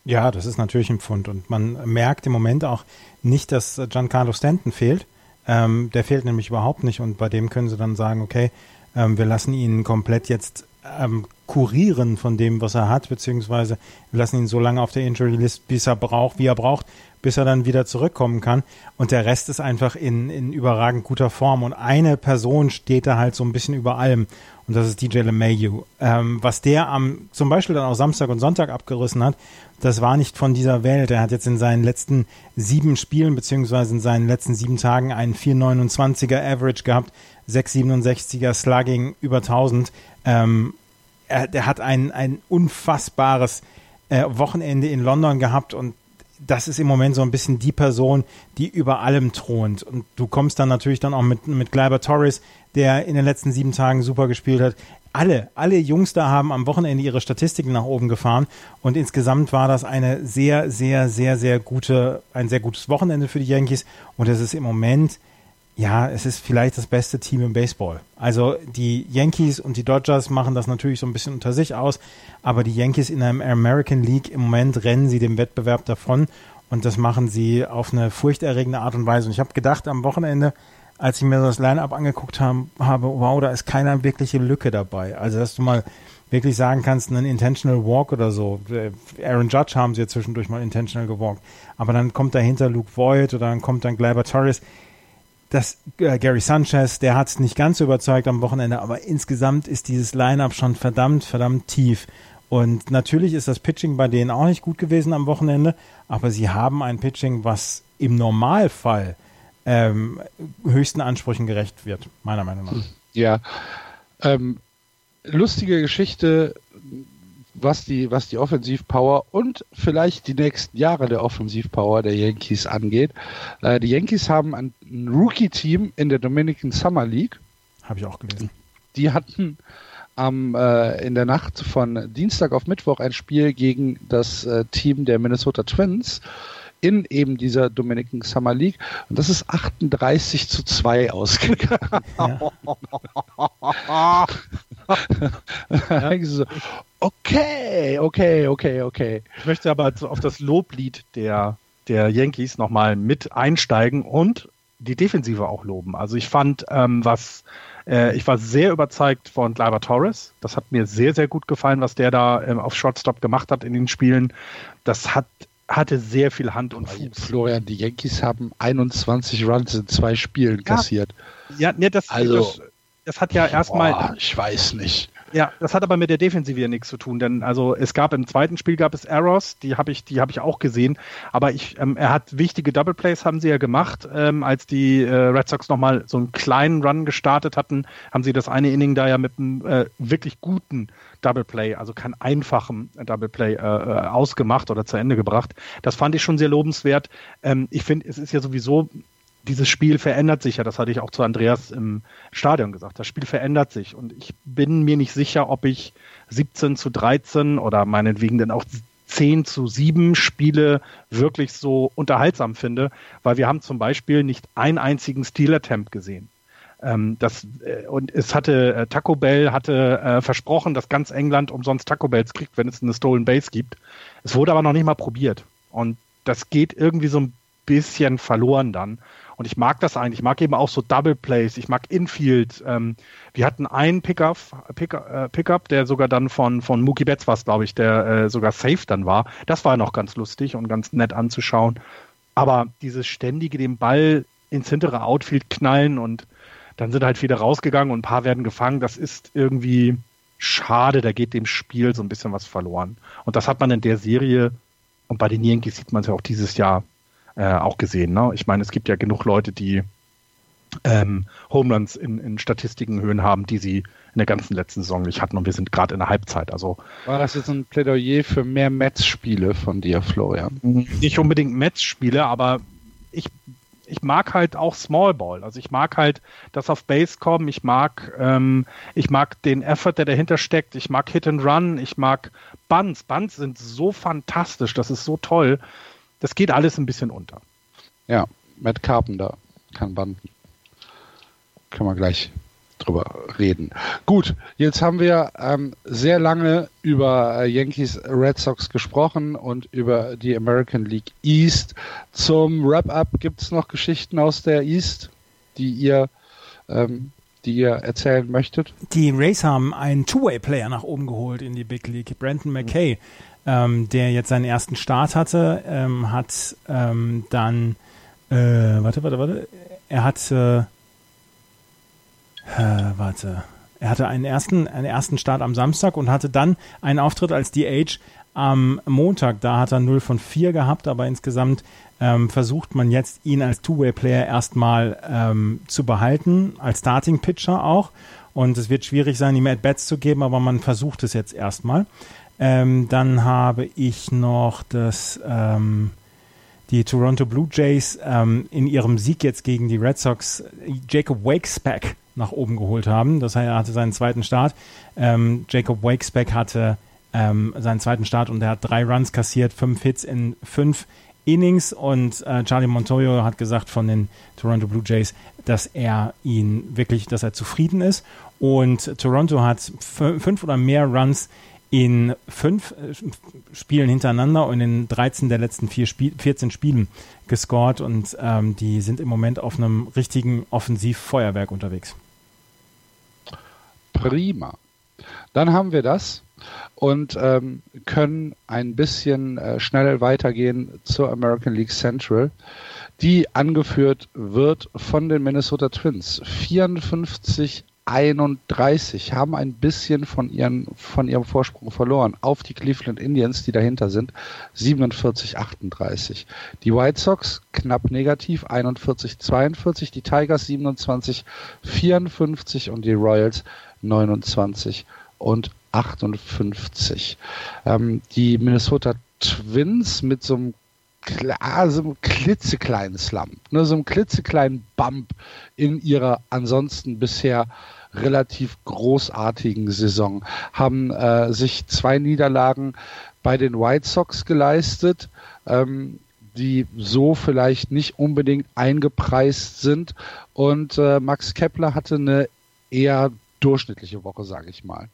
Ja, das ist natürlich ein Pfund und man merkt im Moment auch nicht, dass Giancarlo Stanton fehlt. Ähm, der fehlt nämlich überhaupt nicht und bei dem können sie dann sagen, okay, ähm, wir lassen ihn komplett jetzt ähm, kurieren von dem, was er hat, beziehungsweise wir lassen ihn so lange auf der Injury List, bis er braucht, wie er braucht, bis er dann wieder zurückkommen kann. Und der Rest ist einfach in, in überragend guter Form. Und eine Person steht da halt so ein bisschen über allem. Und das ist DJ LeMayu. Ähm, was der am, zum Beispiel dann auch Samstag und Sonntag abgerissen hat, das war nicht von dieser Welt. Er hat jetzt in seinen letzten sieben Spielen, beziehungsweise in seinen letzten sieben Tagen einen 4,29er Average gehabt, 6,67er Slugging über 1000. Ähm, er, der hat ein, ein unfassbares äh, Wochenende in London gehabt und das ist im Moment so ein bisschen die Person, die über allem thront. Und du kommst dann natürlich dann auch mit, mit Gleiber Torres, der in den letzten sieben Tagen super gespielt hat. Alle, alle Jungs da haben am Wochenende ihre Statistiken nach oben gefahren und insgesamt war das eine sehr, sehr, sehr, sehr gute, ein sehr gutes Wochenende für die Yankees und es ist im Moment ja, es ist vielleicht das beste Team im Baseball. Also die Yankees und die Dodgers machen das natürlich so ein bisschen unter sich aus, aber die Yankees in der American League im Moment rennen sie dem Wettbewerb davon und das machen sie auf eine furchterregende Art und Weise. Und ich habe gedacht am Wochenende, als ich mir das Line-up angeguckt haben, habe, wow, da ist keine wirkliche Lücke dabei. Also dass du mal wirklich sagen kannst, einen Intentional Walk oder so. Aaron Judge haben sie ja zwischendurch mal intentional gewalkt. Aber dann kommt dahinter Luke Voigt oder dann kommt dann Gleyber Torres dass äh, Gary Sanchez, der hat es nicht ganz so überzeugt am Wochenende, aber insgesamt ist dieses Line-up schon verdammt, verdammt tief. Und natürlich ist das Pitching bei denen auch nicht gut gewesen am Wochenende, aber sie haben ein Pitching, was im Normalfall ähm, höchsten Ansprüchen gerecht wird, meiner Meinung nach. Ja. Ähm, lustige Geschichte was die, was die Offensivpower und vielleicht die nächsten Jahre der Offensivpower der Yankees angeht. Äh, die Yankees haben ein, ein Rookie-Team in der Dominican Summer League. Habe ich auch gelesen. Die hatten am, äh, in der Nacht von Dienstag auf Mittwoch ein Spiel gegen das äh, Team der Minnesota Twins in eben dieser Dominican Summer League. Und das ist 38 zu 2 ausgegangen. Ja. [LAUGHS] [LAUGHS] [LAUGHS] so, okay, okay, okay, okay. Ich möchte aber auf das Loblied der, der Yankees nochmal mit einsteigen und die Defensive auch loben. Also ich fand, ähm, was äh, ich war sehr überzeugt von Gleyber Torres. Das hat mir sehr, sehr gut gefallen, was der da ähm, auf Shortstop gemacht hat in den Spielen. Das hat hatte sehr viel Hand und Fuß. Florian, die Yankees haben 21 Runs in zwei Spielen ja. kassiert. Ja, nee, das, also, das, das hat ja erstmal. Ich weiß nicht. Ja, das hat aber mit der Defensive ja nichts zu tun, denn also es gab im zweiten Spiel gab es Errors, die habe ich, die habe ich auch gesehen, aber ich, ähm, er hat wichtige Double Plays haben sie ja gemacht, ähm, als die äh, Red Sox nochmal so einen kleinen Run gestartet hatten, haben sie das eine Inning da ja mit einem äh, wirklich guten Double Play, also kein einfachen Double Play äh, äh, ausgemacht oder zu Ende gebracht. Das fand ich schon sehr lobenswert. Ähm, ich finde, es ist ja sowieso dieses Spiel verändert sich ja, das hatte ich auch zu Andreas im Stadion gesagt. Das Spiel verändert sich und ich bin mir nicht sicher, ob ich 17 zu 13 oder meinetwegen dann auch 10 zu 7 Spiele wirklich so unterhaltsam finde, weil wir haben zum Beispiel nicht einen einzigen Steal-Attempt gesehen. Ähm, das, äh, und es hatte, äh, Taco Bell hatte äh, versprochen, dass ganz England umsonst Taco Bells kriegt, wenn es eine Stolen Base gibt. Es wurde aber noch nicht mal probiert. Und das geht irgendwie so ein bisschen verloren dann. Und ich mag das eigentlich. Ich mag eben auch so Double Plays. Ich mag Infield. Ähm, wir hatten einen Pickup, Pickup, äh, Pickup, der sogar dann von, von Mookie Betts war glaube ich, der äh, sogar safe dann war. Das war noch ganz lustig und ganz nett anzuschauen. Aber dieses ständige den Ball ins hintere Outfield knallen und dann sind halt viele rausgegangen und ein paar werden gefangen, das ist irgendwie schade. Da geht dem Spiel so ein bisschen was verloren. Und das hat man in der Serie und bei den Yankees sieht man es ja auch dieses Jahr äh, auch gesehen. Ne? Ich meine, es gibt ja genug Leute, die ähm, Homelands in, in Statistikenhöhen haben, die sie in der ganzen letzten Saison nicht hatten. Und wir sind gerade in der Halbzeit. Also war das jetzt ein Plädoyer für mehr Metz-Spiele von dir, Florian? Nicht unbedingt Metz-Spiele, aber ich ich mag halt auch Small Ball. Also ich mag halt das auf Base kommen. Ich mag, ähm, ich mag den Effort, der dahinter steckt. Ich mag Hit and Run. Ich mag Bunts. Bunts sind so fantastisch. Das ist so toll das geht alles ein bisschen unter. Ja, Matt Carpenter kann banden. Können wir gleich drüber reden. Gut, jetzt haben wir ähm, sehr lange über äh, Yankees Red Sox gesprochen und über die American League East. Zum Wrap-up gibt es noch Geschichten aus der East, die ihr, ähm, die ihr erzählen möchtet? Die Rays haben einen Two-Way-Player nach oben geholt in die Big League, Brandon McKay. Mhm ähm, der jetzt seinen ersten Start hatte, ähm, hat ähm, dann, äh, warte, warte, warte, er hat, äh, warte, er hatte einen ersten, einen ersten Start am Samstag und hatte dann einen Auftritt als DH am Montag. Da hat er 0 von 4 gehabt, aber insgesamt ähm, versucht man jetzt, ihn als Two-Way-Player erstmal ähm, zu behalten, als Starting-Pitcher auch. Und es wird schwierig sein, ihm At-Bats zu geben, aber man versucht es jetzt erstmal. Ähm, dann habe ich noch das, ähm, die Toronto Blue Jays ähm, in ihrem Sieg jetzt gegen die Red Sox Jacob Wakesback nach oben geholt haben. Das heißt, er hatte seinen zweiten Start. Ähm, Jacob Wakesback hatte ähm, seinen zweiten Start und er hat drei Runs kassiert, fünf Hits in fünf Innings und äh, Charlie Montoyo hat gesagt von den Toronto Blue Jays, dass er ihn wirklich, dass er zufrieden ist und Toronto hat fünf oder mehr Runs in fünf äh, Spielen hintereinander und in 13 der letzten vier Spiel, 14 Spielen gescored und ähm, die sind im Moment auf einem richtigen Offensivfeuerwerk unterwegs. Prima. Dann haben wir das und ähm, können ein bisschen äh, schnell weitergehen zur American League Central, die angeführt wird von den Minnesota Twins. 54 31 haben ein bisschen von, ihren, von ihrem Vorsprung verloren auf die Cleveland Indians, die dahinter sind, 47, 38. Die White Sox knapp negativ, 41, 42. Die Tigers 27, 54 und die Royals 29 und 58. Ähm, die Minnesota Twins mit so einem klar, so einem klitzekleinen Slump, ne, so einem klitzekleinen Bump in ihrer ansonsten bisher relativ großartigen Saison, haben äh, sich zwei Niederlagen bei den White Sox geleistet, ähm, die so vielleicht nicht unbedingt eingepreist sind. Und äh, Max Kepler hatte eine eher durchschnittliche Woche, sage ich mal.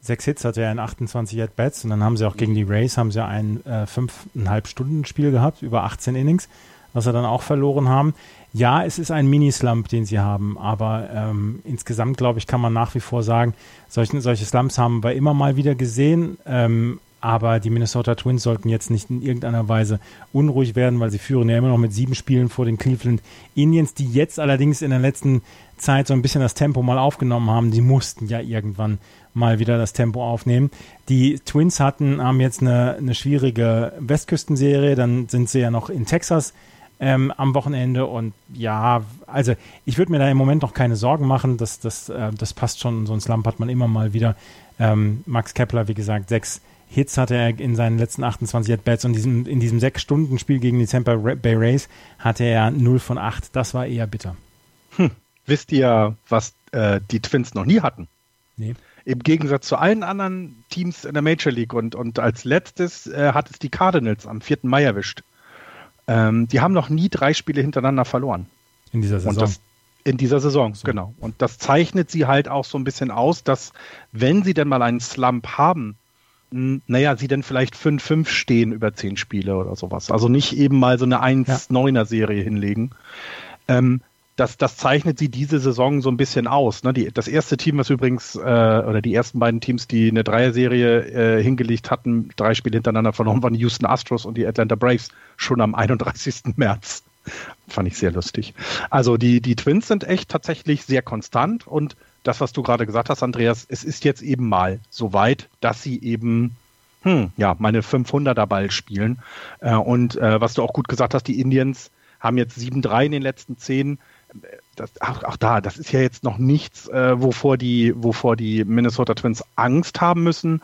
Sechs Hits hatte er in 28 At-Bats und dann haben sie auch gegen die Rays haben sie ein äh, fünfeinhalb Stunden Spiel gehabt, über 18 Innings. was sie dann auch verloren haben. Ja, es ist ein Mini-Slump, den sie haben, aber ähm, insgesamt, glaube ich, kann man nach wie vor sagen, solche, solche Slumps haben wir immer mal wieder gesehen. Ähm, aber die Minnesota Twins sollten jetzt nicht in irgendeiner Weise unruhig werden, weil sie führen ja immer noch mit sieben Spielen vor den Cleveland Indians, die jetzt allerdings in der letzten Zeit so ein bisschen das Tempo mal aufgenommen haben. Die mussten ja irgendwann mal wieder das Tempo aufnehmen. Die Twins hatten, haben jetzt eine, eine schwierige Westküstenserie, dann sind sie ja noch in Texas ähm, am Wochenende und ja, also ich würde mir da im Moment noch keine Sorgen machen, das, das, äh, das passt schon, so ein Slump hat man immer mal wieder. Ähm, Max Kepler, wie gesagt, sechs Hits hatte er in seinen letzten 28 At-Bats und diesem, in diesem sechs-Stunden-Spiel gegen die Tampa Bay Rays hatte er 0 von 8. Das war eher bitter. Hm. Wisst ihr, was äh, die Twins noch nie hatten? Nee. Im Gegensatz zu allen anderen Teams in der Major League und, und als letztes äh, hat es die Cardinals am 4. Mai erwischt. Ähm, die haben noch nie drei Spiele hintereinander verloren. In dieser Saison. Das, in dieser Saison, so. genau. Und das zeichnet sie halt auch so ein bisschen aus, dass wenn sie denn mal einen Slump haben, naja, sie dann vielleicht 5-5 stehen über 10 Spiele oder sowas. Also nicht eben mal so eine 1-9er-Serie hinlegen. Ähm, das, das zeichnet sie diese Saison so ein bisschen aus. Ne? Die, das erste Team, was übrigens, äh, oder die ersten beiden Teams, die eine Dreier-Serie äh, hingelegt hatten, drei Spiele hintereinander verloren, waren die Houston Astros und die Atlanta Braves schon am 31. [LAUGHS] März. Fand ich sehr lustig. Also die, die Twins sind echt tatsächlich sehr konstant und das, was du gerade gesagt hast, Andreas, es ist jetzt eben mal so weit, dass sie eben hm, ja, meine 500er Ball spielen. Äh, und äh, was du auch gut gesagt hast, die Indians haben jetzt 7-3 in den letzten 10. Das, auch, auch, da, das ist ja jetzt noch nichts, äh, wovor, die, wovor die Minnesota Twins Angst haben müssen.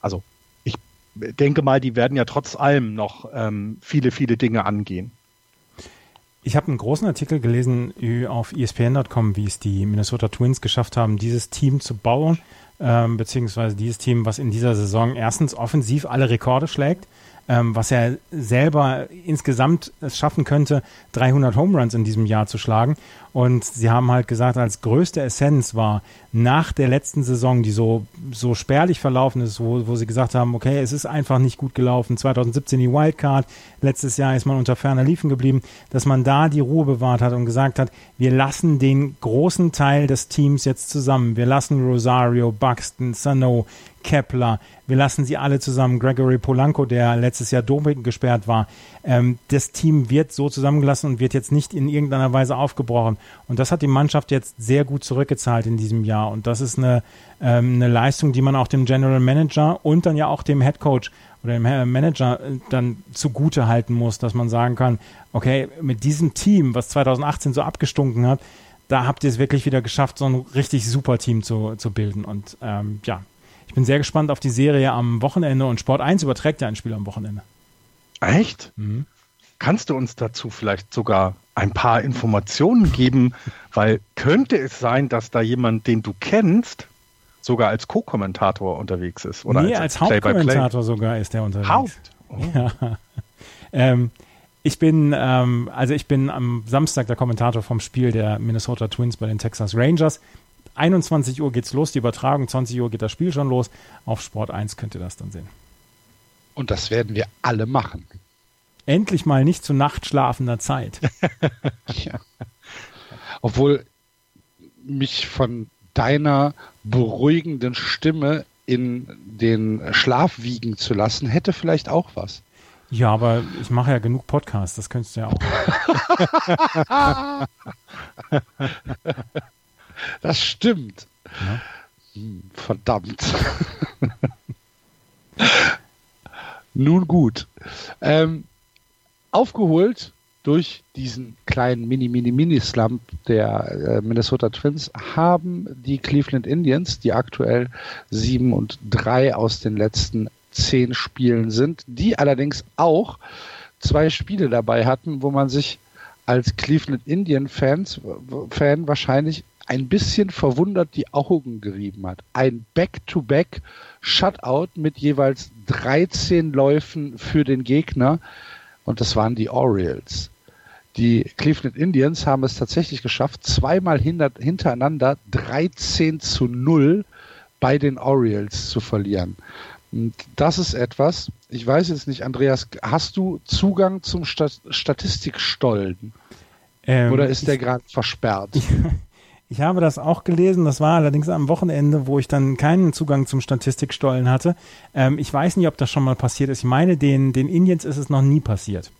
Also ich denke mal, die werden ja trotz allem noch ähm, viele, viele Dinge angehen. Ich habe einen großen Artikel gelesen auf ESPN.com, wie es die Minnesota Twins geschafft haben, dieses Team zu bauen, ähm, beziehungsweise dieses Team, was in dieser Saison erstens offensiv alle Rekorde schlägt, ähm, was er selber insgesamt es schaffen könnte, 300 Home Runs in diesem Jahr zu schlagen. Und sie haben halt gesagt, als größte Essenz war nach der letzten Saison, die so, so spärlich verlaufen ist, wo, wo sie gesagt haben, okay, es ist einfach nicht gut gelaufen. 2017 die Wildcard, letztes Jahr ist man unter ferner Liefen geblieben, dass man da die Ruhe bewahrt hat und gesagt hat, wir lassen den großen Teil des Teams jetzt zusammen. Wir lassen Rosario, Buxton, Sano, Kepler, wir lassen sie alle zusammen. Gregory Polanco, der letztes Jahr Doping gesperrt war. Ähm, das Team wird so zusammengelassen und wird jetzt nicht in irgendeiner Weise aufgebrochen. Und das hat die Mannschaft jetzt sehr gut zurückgezahlt in diesem Jahr. Und das ist eine, ähm, eine Leistung, die man auch dem General Manager und dann ja auch dem Head Coach oder dem Manager äh, dann zugute halten muss, dass man sagen kann, okay, mit diesem Team, was 2018 so abgestunken hat, da habt ihr es wirklich wieder geschafft, so ein richtig super Team zu, zu bilden. Und ähm, ja, bin sehr gespannt auf die Serie am Wochenende und Sport 1 überträgt ja ein Spiel am Wochenende. Echt? Mhm. Kannst du uns dazu vielleicht sogar ein paar Informationen geben? Weil könnte es sein, dass da jemand, den du kennst, sogar als Co-Kommentator unterwegs ist? Oder nee, als, als Hauptkommentator sogar ist der unterwegs. Haupt? Oh. Ja. [LAUGHS] Ähm, ich bin, ähm, also ich bin am Samstag der Kommentator vom Spiel der Minnesota Twins bei den Texas Rangers. 21 Uhr geht's los, die Übertragung, 20 Uhr geht das Spiel schon los. Auf Sport 1 könnt ihr das dann sehen. Und das werden wir alle machen. Endlich mal nicht zu nachtschlafender Zeit. [LAUGHS] ja. Obwohl mich von deiner beruhigenden Stimme in den Schlaf wiegen zu lassen, hätte vielleicht auch was. Ja, aber ich mache ja genug Podcasts, das könntest du ja auch. [LAUGHS] Das stimmt. Ja. Hm, verdammt. [LAUGHS] Nun gut. Ähm, aufgeholt durch diesen kleinen Mini-Mini-Mini-Slump der äh, Minnesota Twins haben die Cleveland Indians, die aktuell sieben und drei aus den letzten zehn Spielen sind, die allerdings auch zwei Spiele dabei hatten, wo man sich als Cleveland Indian Fans Fan wahrscheinlich ein bisschen verwundert die Augen gerieben hat. Ein Back-to-Back Shutout mit jeweils 13 Läufen für den Gegner und das waren die Orioles. Die Cleveland Indians haben es tatsächlich geschafft, zweimal hintereinander 13 zu 0 bei den Orioles zu verlieren. Und das ist etwas, ich weiß jetzt nicht, Andreas, hast du Zugang zum Stat Statistikstollen? Ähm, Oder ist der gerade versperrt? [LAUGHS] Ich, habe das auch gelesen, das war allerdings am Wochenende, wo ich dann keinen Zugang zum Statistikstollen hatte. Ähm, ich weiß nicht, ob das schon mal passiert ist. Ich meine, den, den Indians ist es noch nie passiert.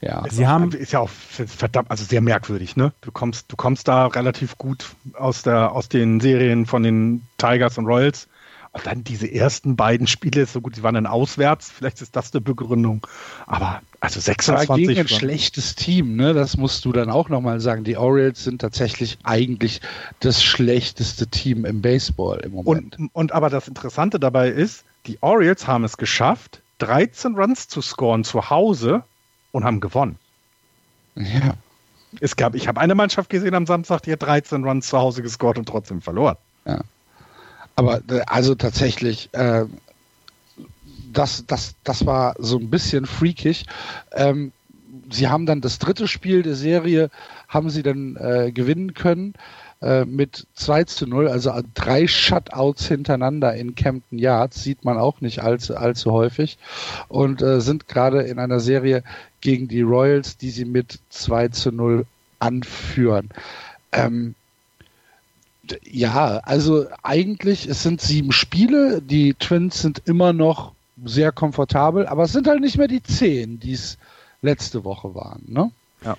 Ja. Sie auch, haben ist ja auch verdammt, also sehr merkwürdig, ne? Du kommst, du kommst da relativ gut aus der, aus den Serien von den Tigers und Royals. Und dann diese ersten beiden Spiele, so gut, sie waren dann auswärts, vielleicht ist das eine Begründung. Aber also 26. Aber gegen ein schlechtes Team, ne? Das musst du dann auch nochmal sagen. Die Orioles sind tatsächlich eigentlich das schlechteste Team im Baseball im Moment. Und, und aber das Interessante dabei ist, die Orioles haben es geschafft, 13 Runs zu scoren zu Hause und haben gewonnen. Ja. Es gab, ich habe eine Mannschaft gesehen am Samstag, die hat 13 Runs zu Hause gescored und trotzdem verloren. Ja. Aber äh, also tatsächlich, äh, das, das, das war so ein bisschen freakig. Ähm, sie haben dann das dritte Spiel der Serie, haben sie dann äh, gewinnen können äh, mit 2 zu 0, also drei Shutouts hintereinander in Camden Yards, sieht man auch nicht allzu, allzu häufig und äh, sind gerade in einer Serie gegen die Royals, die sie mit 2 zu 0 anführen. Ähm, ja, also eigentlich, es sind sieben Spiele, die Twins sind immer noch sehr komfortabel, aber es sind halt nicht mehr die zehn, die es letzte Woche waren, ne? Ja.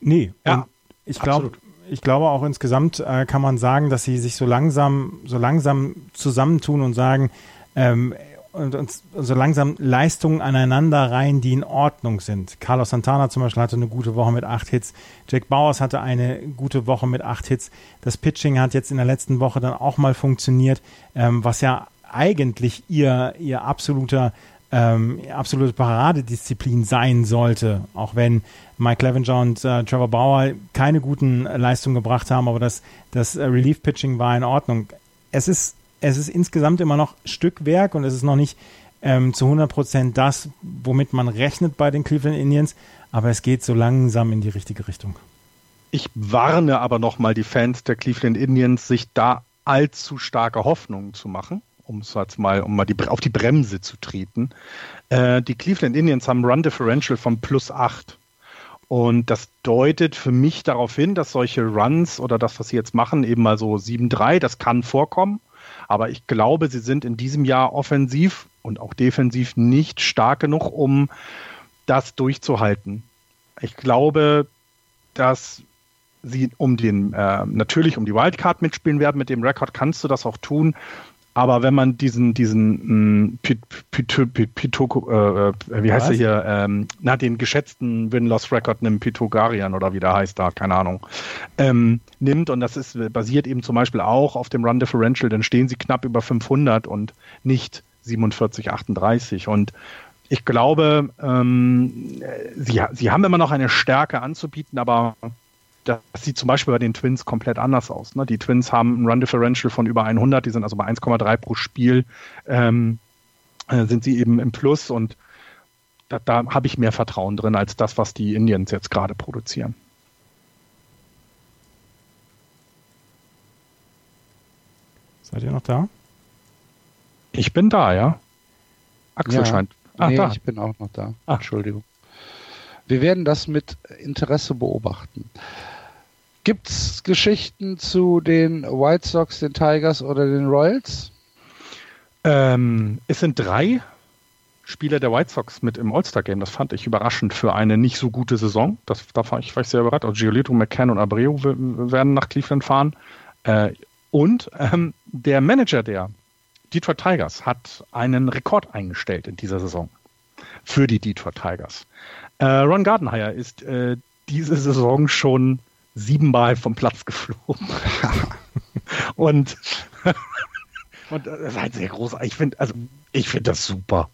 Nee, ja, ich glaube, ich glaube auch insgesamt äh, kann man sagen, dass sie sich so langsam, so langsam zusammentun und sagen, ähm, und, und so langsam Leistungen aneinander rein, die in Ordnung sind. Carlos Santana zum Beispiel hatte eine gute Woche mit acht Hits. Jack Bowers hatte eine gute Woche mit acht Hits. Das Pitching hat jetzt in der letzten Woche dann auch mal funktioniert, ähm, was ja eigentlich ihr, ihr absoluter ähm, absolute Paradedisziplin sein sollte, auch wenn Mike Clevenger und äh, Trevor Bauer keine guten Leistungen gebracht haben, aber das, das äh, Relief-Pitching war in Ordnung. Es ist es ist insgesamt immer noch Stückwerk und es ist noch nicht ähm, zu 100 Prozent das, womit man rechnet bei den Cleveland Indians, aber es geht so langsam in die richtige Richtung. Ich warne aber nochmal die Fans der Cleveland Indians, sich da allzu starke Hoffnungen zu machen, um es jetzt mal, um mal die, auf die Bremse zu treten. Äh, die Cleveland Indians haben Run Differential von plus 8. Und das deutet für mich darauf hin, dass solche Runs oder das, was sie jetzt machen, eben mal so 7-3, das kann vorkommen. Aber ich glaube, sie sind in diesem Jahr offensiv und auch defensiv nicht stark genug, um das durchzuhalten. Ich glaube, dass sie um den äh, natürlich um die Wildcard mitspielen werden. Mit dem Rekord kannst du das auch tun. Aber wenn man diesen, diesen Pitoko, äh, äh, wie heißt er hier, ähm, na, den geschätzten Win-Loss-Record nimmt, Pitogarian oder wie der heißt da, keine Ahnung, ähm, nimmt. Und das ist basiert eben zum Beispiel auch auf dem Run Differential, dann stehen sie knapp über 500 und nicht 47, 38 und ich glaube, ähm, sie, sie haben immer noch eine Stärke anzubieten, aber das sieht zum Beispiel bei den Twins komplett anders aus. Ne? Die Twins haben ein Run Differential von über 100, die sind also bei 1,3 pro Spiel, ähm, äh, sind sie eben im Plus und da, da habe ich mehr Vertrauen drin als das, was die Indians jetzt gerade produzieren. Seid ihr noch da? Ich bin da, ja. Axel ja, scheint. Ah, nee, da. ich bin auch noch da. Ach. Entschuldigung. Wir werden das mit Interesse beobachten. Gibt es Geschichten zu den White Sox, den Tigers oder den Royals? Ähm, es sind drei Spieler der White Sox mit im All-Star-Game. Das fand ich überraschend für eine nicht so gute Saison. Das, da war ich, war ich sehr überrascht. Auch Giolito, McCann und Abreu werden nach Cleveland fahren. Äh, und ähm, der Manager der Detroit Tigers hat einen Rekord eingestellt in dieser Saison für die Detroit Tigers. Äh, Ron Gardenhire ist äh, diese Saison schon siebenmal vom Platz geflogen. [LAUGHS] und, [LAUGHS] und das ist halt sehr groß. Ich finde, also ich finde das super.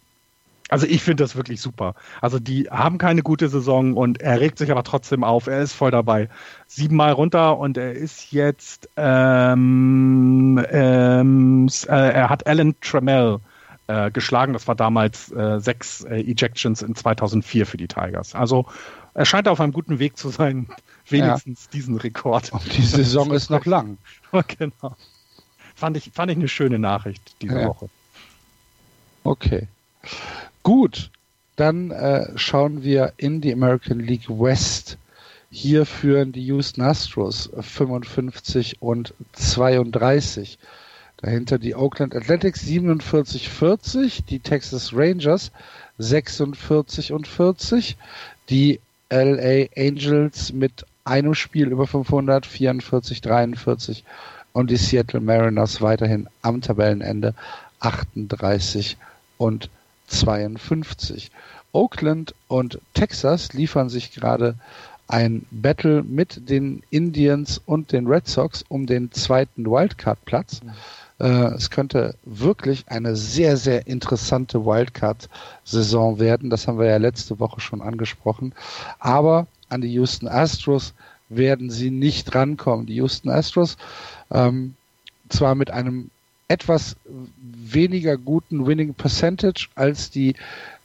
Also ich finde das wirklich super. Also die haben keine gute Saison und er regt sich aber trotzdem auf. Er ist voll dabei. Siebenmal runter und er ist jetzt ähm, ähm, äh, er hat Alan Trammell äh, geschlagen. Das war damals äh, sechs äh, Ejections in 2004 für die Tigers. Also er scheint auf einem guten Weg zu sein, wenigstens ja. diesen Rekord. Und die Saison ist noch lang. [LAUGHS] genau. Fand ich, fand ich eine schöne Nachricht diese ja. Woche. Okay. Gut, dann äh, schauen wir in die American League West. Hier führen die Houston Astros 55 und 32. Dahinter die Oakland Athletics 47-40, die Texas Rangers 46 und 40, die LA Angels mit einem Spiel über 500, 44, 43 und die Seattle Mariners weiterhin am Tabellenende 38 und 52. Oakland und Texas liefern sich gerade ein Battle mit den Indians und den Red Sox um den zweiten Wildcard-Platz. Mhm. Äh, es könnte wirklich eine sehr, sehr interessante Wildcard-Saison werden. Das haben wir ja letzte Woche schon angesprochen. Aber an die Houston Astros werden sie nicht rankommen. Die Houston Astros ähm, zwar mit einem etwas weniger guten Winning Percentage als die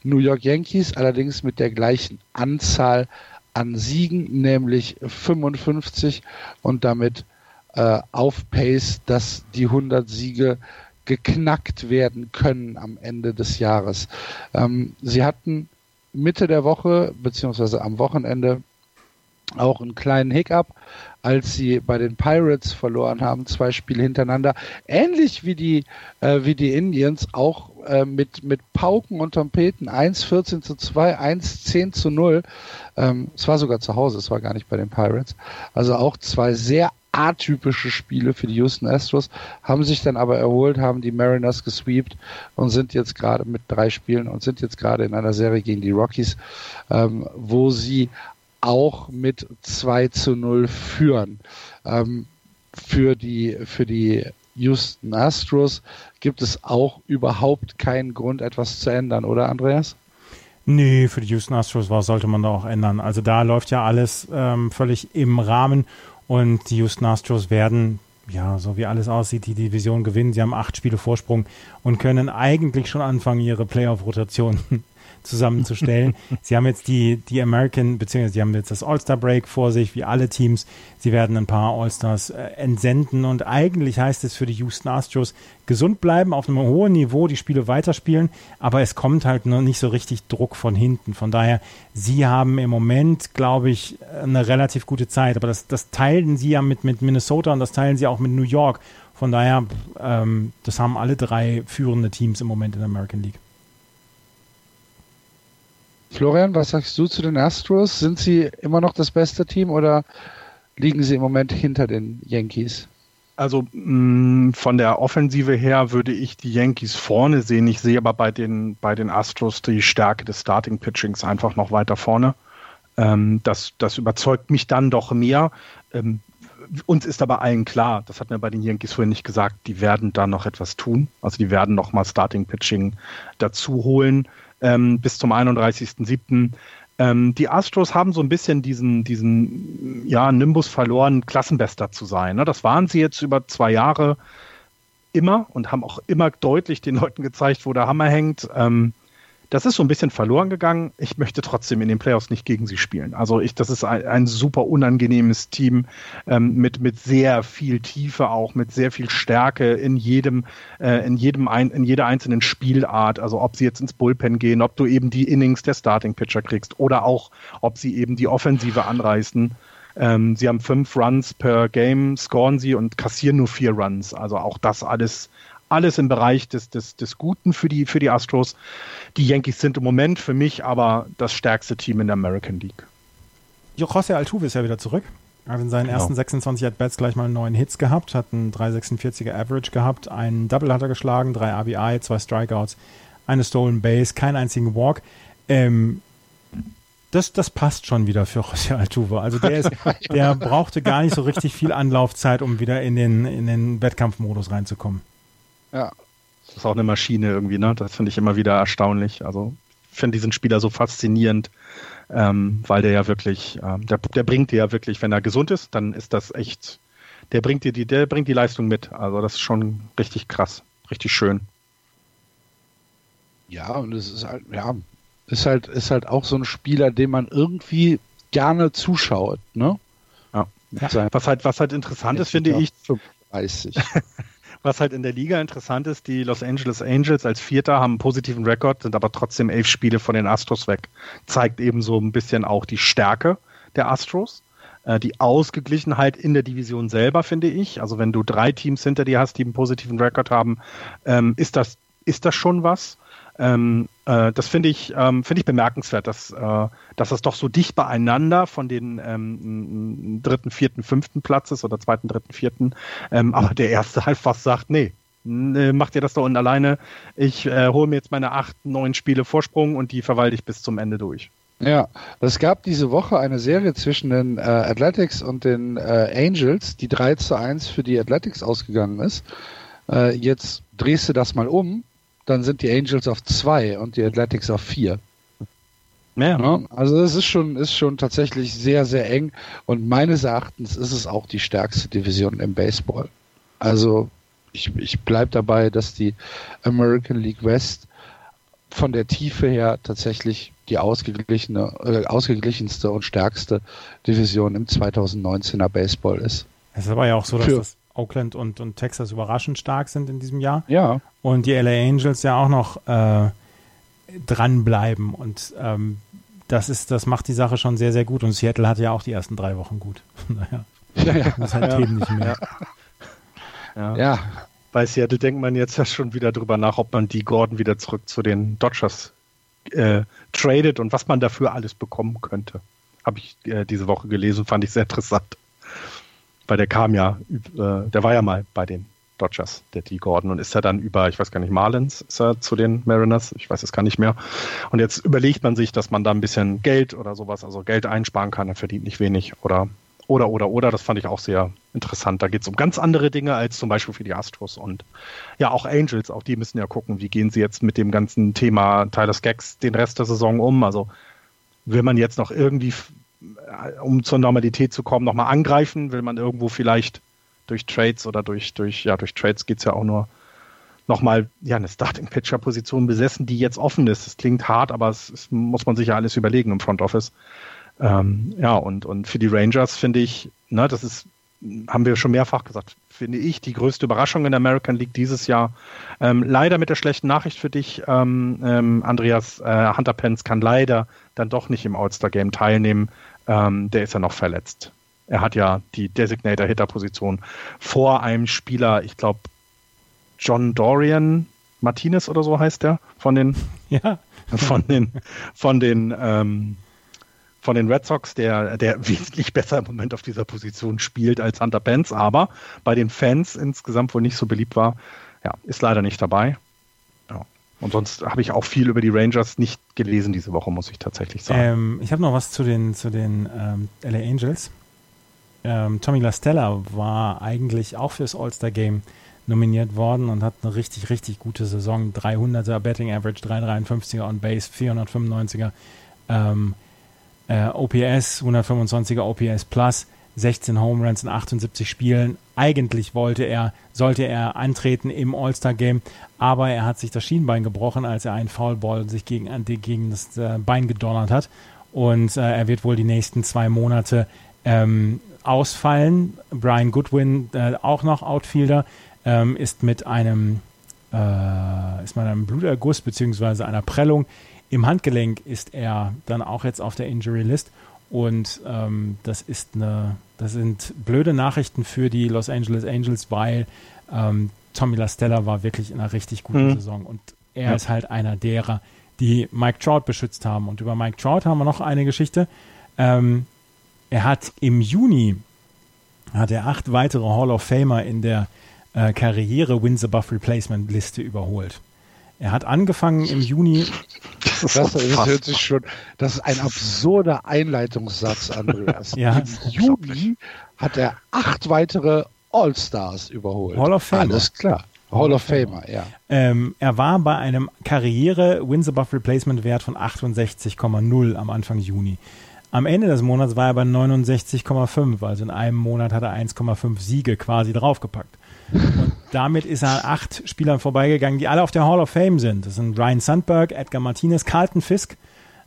New York Yankees, allerdings mit der gleichen Anzahl an Siegen, nämlich 55 und damit äh, auf Pace, dass die 100 Siege geknackt werden können am Ende des Jahres. Ähm, sie hatten Mitte der Woche beziehungsweise am Wochenende auch einen kleinen Hiccup, als sie bei den Pirates verloren haben, zwei Spiele hintereinander. Ähnlich wie die, äh, wie die Indians, auch äh, mit, mit Pauken und Trompeten. 1 14 zu 2, 1 10 zu 0. Ähm, es war sogar zu Hause, es war gar nicht bei den Pirates. Also auch zwei sehr atypische Spiele für die Houston Astros, haben sich dann aber erholt, haben die Mariners gesweept und sind jetzt gerade mit drei Spielen und sind jetzt gerade in einer Serie gegen die Rockies, ähm, wo sie auch mit 2 zu 0 führen. Ähm, für die, für die Houston Astros gibt es auch überhaupt keinen Grund, etwas zu ändern, oder Andreas? Nee, für die Houston Astros was sollte man da auch ändern. Also da läuft ja alles ähm, völlig im Rahmen und die Houston Astros werden, ja, so wie alles aussieht, die Division gewinnen. Sie haben acht Spiele Vorsprung und können eigentlich schon anfangen, ihre Playoff-Rotation zusammenzustellen. [LAUGHS] sie haben jetzt die, die American, beziehungsweise sie haben jetzt das All-Star-Break vor sich, wie alle Teams. Sie werden ein paar All-Stars äh, entsenden und eigentlich heißt es für die Houston Astros gesund bleiben, auf einem hohen Niveau die Spiele weiterspielen, aber es kommt halt noch nicht so richtig Druck von hinten. Von daher, sie haben im Moment, glaube ich, eine relativ gute Zeit, aber das, das teilen sie ja mit, mit Minnesota und das teilen sie auch mit New York. Von daher, ähm, das haben alle drei führende Teams im Moment in der American League. Florian, was sagst du zu den Astros? Sind sie immer noch das beste Team oder liegen sie im Moment hinter den Yankees? Also mh, mm, von der Offensive her würde ich die Yankees vorne sehen. Ich sehe aber bei den, bei den Astros die Stärke des Starting Pitchings einfach noch weiter vorne. Ähm, das, das überzeugt mich dann doch mehr. Ähm, uns ist aber allen klar, das hat man bei den Yankees vorhin nicht gesagt, die werden da noch etwas tun. Also die werden noch mal Starting Pitching dazu holen ähm, bis zum 31.07. Ähm, die Astros haben so ein bisschen diesen, diesen ja, Nimbus verloren, Klassenbester zu sein. Ne? Das waren sie jetzt über zwei Jahre immer und haben auch immer deutlich den Leuten gezeigt, wo der Hammer hängt. Ähm, das ist so ein bisschen verloren gegangen. Ich möchte trotzdem in den Playoffs nicht gegen sie spielen. Also ich, das ist ein, ein super unangenehmes Team ähm, mit mit sehr viel Tiefe auch, mit sehr viel Stärke in jedem äh, in jedem ein, in jeder einzelnen Spielart. Also ob sie jetzt ins Bullpen gehen, ob du eben die Innings der Starting Pitcher kriegst oder auch ob sie eben die Offensive anreißen. Ähm, sie haben fünf Runs per Game, scoren sie und kassieren nur vier Runs. Also auch das alles alles im Bereich des, des, des Guten für die, für die Astros. Die Yankees sind im Moment für mich aber das stärkste Team in der American League. José Altuve ist ja wieder zurück. Er hat in seinen genau. ersten 26 At-Bats gleich mal neun Hits gehabt, hat einen 3,46er Average gehabt, einen Double hat er geschlagen, drei RBI, zwei Strikeouts, eine Stolen Base, keinen einzigen Walk. Ähm, das, das passt schon wieder für José Altuve. Also der, ist, [LAUGHS] der brauchte gar nicht so richtig viel Anlaufzeit, um wieder in den, in den Wettkampfmodus reinzukommen. Ja. Das ist auch eine Maschine irgendwie, ne? Das finde ich immer wieder erstaunlich. Also ich finde diesen Spieler so faszinierend, ähm, weil der ja wirklich, ähm, der, der bringt dir ja wirklich, wenn er gesund ist, dann ist das echt, der bringt dir die, der bringt die Leistung mit. Also das ist schon richtig krass, richtig schön. Ja, und es ist halt, ja, ist halt, ist halt auch so ein Spieler, dem man irgendwie gerne zuschaut, ne? Ja. Was halt, was halt interessant ist, finde ich. 30. [LAUGHS] was halt in der Liga interessant ist, die Los Angeles Angels als Vierter haben einen positiven Rekord, sind aber trotzdem elf Spiele von den Astros weg. Zeigt eben so ein bisschen auch die Stärke der Astros. Äh, die Ausgeglichenheit in der Division selber, finde ich. Also wenn du drei Teams hinter dir hast, die einen positiven Rekord haben, ähm, ist, das, ist das schon was. Ähm, äh, das finde ich, ähm, finde ich bemerkenswert, dass, äh, dass das doch so dicht beieinander von den ähm, dritten, vierten, fünften Platz ist oder zweiten, dritten, vierten, ähm, aber der erste [LAUGHS] halt fast sagt, nee, macht ihr das da unten alleine. Ich äh, hole mir jetzt meine acht, neun Spiele Vorsprung und die verwalte ich bis zum Ende durch. Ja, es gab diese Woche eine Serie zwischen den äh, Athletics und den äh, Angels, die 3 zu 1 für die Athletics ausgegangen ist. Äh, jetzt drehst du das mal um, dann sind die Angels auf 2 und die Athletics auf 4. Ja. ja. Also es ist schon, ist schon tatsächlich sehr, sehr eng und meines Erachtens ist es auch die stärkste Division im Baseball. Also ich, ich bleibe dabei, dass die American League West von der Tiefe her tatsächlich die ausgeglichene, äh, ausgeglichenste und stärkste Division im 2019er Baseball ist. Es ist aber ja auch so, dass Für, das Oakland und, und Texas überraschend stark sind in diesem Jahr. Ja. Und die LA Angels ja auch noch äh, dranbleiben. Und ähm, das ist, das macht die Sache schon sehr, sehr gut. Und Seattle hatte ja auch die ersten drei Wochen gut. [LAUGHS] naja. Ja, ja. Das halt ja. nicht mehr. Ja. ja. Bei Seattle denkt man jetzt ja schon wieder drüber nach, ob man die Gordon wieder zurück zu den Dodgers äh, tradet und was man dafür alles bekommen könnte. Habe ich äh, diese Woche gelesen, fand ich sehr interessant. Weil der kam ja, äh, der war ja mal bei den Dodgers, der T. Gordon, und ist er dann über, ich weiß gar nicht, Marlins ist er zu den Mariners, ich weiß es gar nicht mehr. Und jetzt überlegt man sich, dass man da ein bisschen Geld oder sowas, also Geld einsparen kann, er verdient nicht wenig oder oder, oder, oder, das fand ich auch sehr interessant. Da geht es um ganz andere Dinge als zum Beispiel für die Astros und ja, auch Angels, auch die müssen ja gucken, wie gehen sie jetzt mit dem ganzen Thema Tyler Skaggs den Rest der Saison um. Also will man jetzt noch irgendwie, um zur Normalität zu kommen, nochmal angreifen? Will man irgendwo vielleicht durch Trades oder durch, durch, ja, durch Trades geht's ja auch nur nochmal ja, eine Starting-Pitcher-Position besessen, die jetzt offen ist. Das klingt hart, aber es, es muss man sich ja alles überlegen im Front Office. Ähm, ja, und, und für die Rangers finde ich, ne, das ist, haben wir schon mehrfach gesagt, finde ich die größte Überraschung in der American League dieses Jahr. Ähm, leider mit der schlechten Nachricht für dich, ähm, ähm, Andreas, äh, Hunter Pence kann leider dann doch nicht im All-Star-Game teilnehmen. Ähm, der ist ja noch verletzt. Er hat ja die Designator-Hitter-Position vor einem Spieler, ich glaube, John Dorian Martinez oder so heißt der, von den, [LAUGHS] ja. von den, von den, ähm, von den Red Sox, der, der wesentlich besser im Moment auf dieser Position spielt als Hunter Pence, aber bei den Fans insgesamt wohl nicht so beliebt war. Ja, ist leider nicht dabei. Und sonst habe ich auch viel über die Rangers nicht gelesen diese Woche, muss ich tatsächlich sagen. Ähm, ich habe noch was zu den, zu den ähm, LA Angels. Ähm, Tommy LaStella war eigentlich auch fürs All-Star-Game nominiert worden und hat eine richtig, richtig gute Saison. 300er Betting Average, 353er on Base, 495er ähm, äh, OPS, 125er OPS Plus, 16 Home Runs in 78 Spielen. Eigentlich wollte er, sollte er antreten im All-Star-Game, aber er hat sich das Schienbein gebrochen, als er einen Foulball sich gegen, gegen das äh, Bein gedonnert hat. Und äh, er wird wohl die nächsten zwei Monate ähm, ausfallen. Brian Goodwin, äh, auch noch Outfielder, ähm, ist mit einem, äh, ist mit einem Bluterguss bzw. einer Prellung im Handgelenk ist er dann auch jetzt auf der Injury List. Und ähm, das ist eine, das sind blöde Nachrichten für die Los Angeles Angels, weil ähm, Tommy LaStella war wirklich in einer richtig guten mhm. Saison und er ja. ist halt einer derer, die Mike Trout beschützt haben. Und über Mike Trout haben wir noch eine Geschichte. Ähm, er hat im Juni hat er acht weitere Hall of Famer in der äh, Karriere Wins Above Replacement Liste überholt. Er hat angefangen im Juni. Das, das, das hört sich schon, das ist ein absurder Einleitungssatz, Andreas. [LAUGHS] ja. Im Juni hat er acht weitere All-Stars überholt. Hall of Famer. Alles klar. Hall of Famer, ja. Ähm, er war bei einem Karriere-Wins above Replacement Wert von 68,0 am Anfang Juni. Am Ende des Monats war er bei 69,5, also in einem Monat hat er 1,5 Siege quasi draufgepackt. Und damit ist er an acht Spielern vorbeigegangen, die alle auf der Hall of Fame sind. Das sind Ryan Sandberg, Edgar Martinez, Carlton Fisk,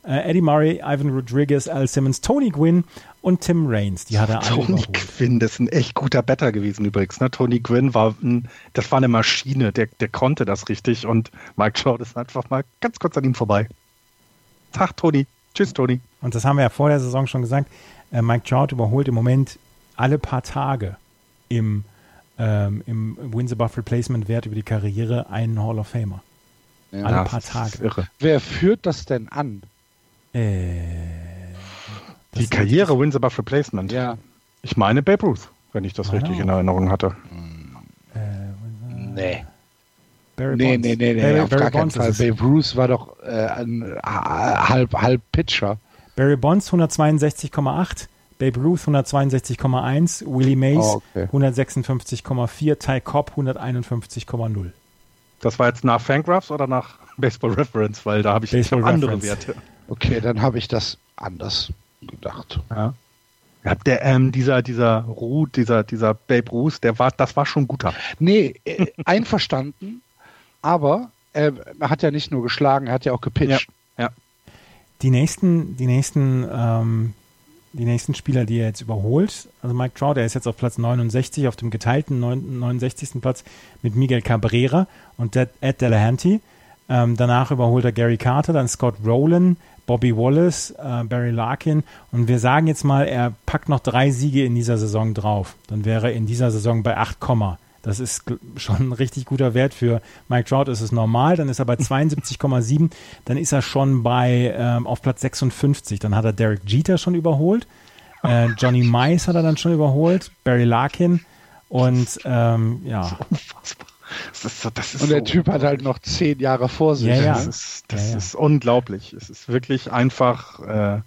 Äh, Eddie Murray, Ivan Rodriguez, Al Simmons, Tony Gwynn und Tim Raines. Die hat er alle Tony. Gwynn, das ist ein echt guter Better gewesen übrigens. Ne? Tony Gwynn war ein, das war eine Maschine, der, der konnte das richtig und Mike Trout ist einfach mal ganz kurz an ihm vorbei. Tag Tony. Tschüss Tony. Und das haben wir ja vor der Saison schon gesagt. Äh, Mike Trout überholt im Moment alle paar Tage im, ähm, im Wins Above Replacement Wert über die Karriere einen Hall of Famer. Ja. Alle paar das ist Tage. Irre. Wer führt das denn an? Äh, Die Karriere Wins Above Replacement. Ja. Ich meine Babe Ruth, wenn ich das Meine richtig in Erinnerung hatte. Nee. Barry Nee, Bonds. nee, nee, nee, Barry, auf Barry gar keinen Bonds Fall. ist es. Babe Ruth war doch äh, ein ha- halb, halb Pitcher. Barry Bonds 162,8, Babe Ruth 162,1, Willie Mays Oh, okay. 156,4, Ty Cobb 151,0. Das war jetzt nach Fangraphs oder nach Baseball Reference, weil da habe ich Baseball noch andere Reference. Werte. Okay, dann habe ich das anders gedacht. Ja. Ja, der, ähm, dieser, dieser Ruth, dieser, dieser Babe Ruth, der war, das war schon guter. Nee, äh, einverstanden, [LAUGHS] aber äh, er hat ja nicht nur geschlagen, er hat ja auch gepitcht. Ja. Die nächsten, die nächsten, ähm, die nächsten Spieler, die er jetzt überholt, also Mike Trout, der ist jetzt auf Platz 69, auf dem geteilten neun- 69. Platz mit Miguel Cabrera und Ed, Ed Delahanty. Ähm, danach überholt er Gary Carter, dann Scott Rowland, Bobby Wallace, äh, Barry Larkin und wir sagen jetzt mal, er packt noch drei Siege in dieser Saison drauf. Dann wäre er in dieser Saison bei 8, das ist schon ein richtig guter Wert für Mike Trout. Ist es normal, dann ist er bei [LAUGHS] 72,7. Dann ist er schon bei ähm, auf Platz 56. Dann hat er Derek Jeter schon überholt. Äh, [LAUGHS] Johnny Mice hat er dann schon überholt. Barry Larkin und ähm, ja. Das ist, das ist Und der so, Typ hat halt noch zehn Jahre vor sich. Ja, ja. Das, ist, das Ja, ja. ist unglaublich. Es ist wirklich einfach. Äh,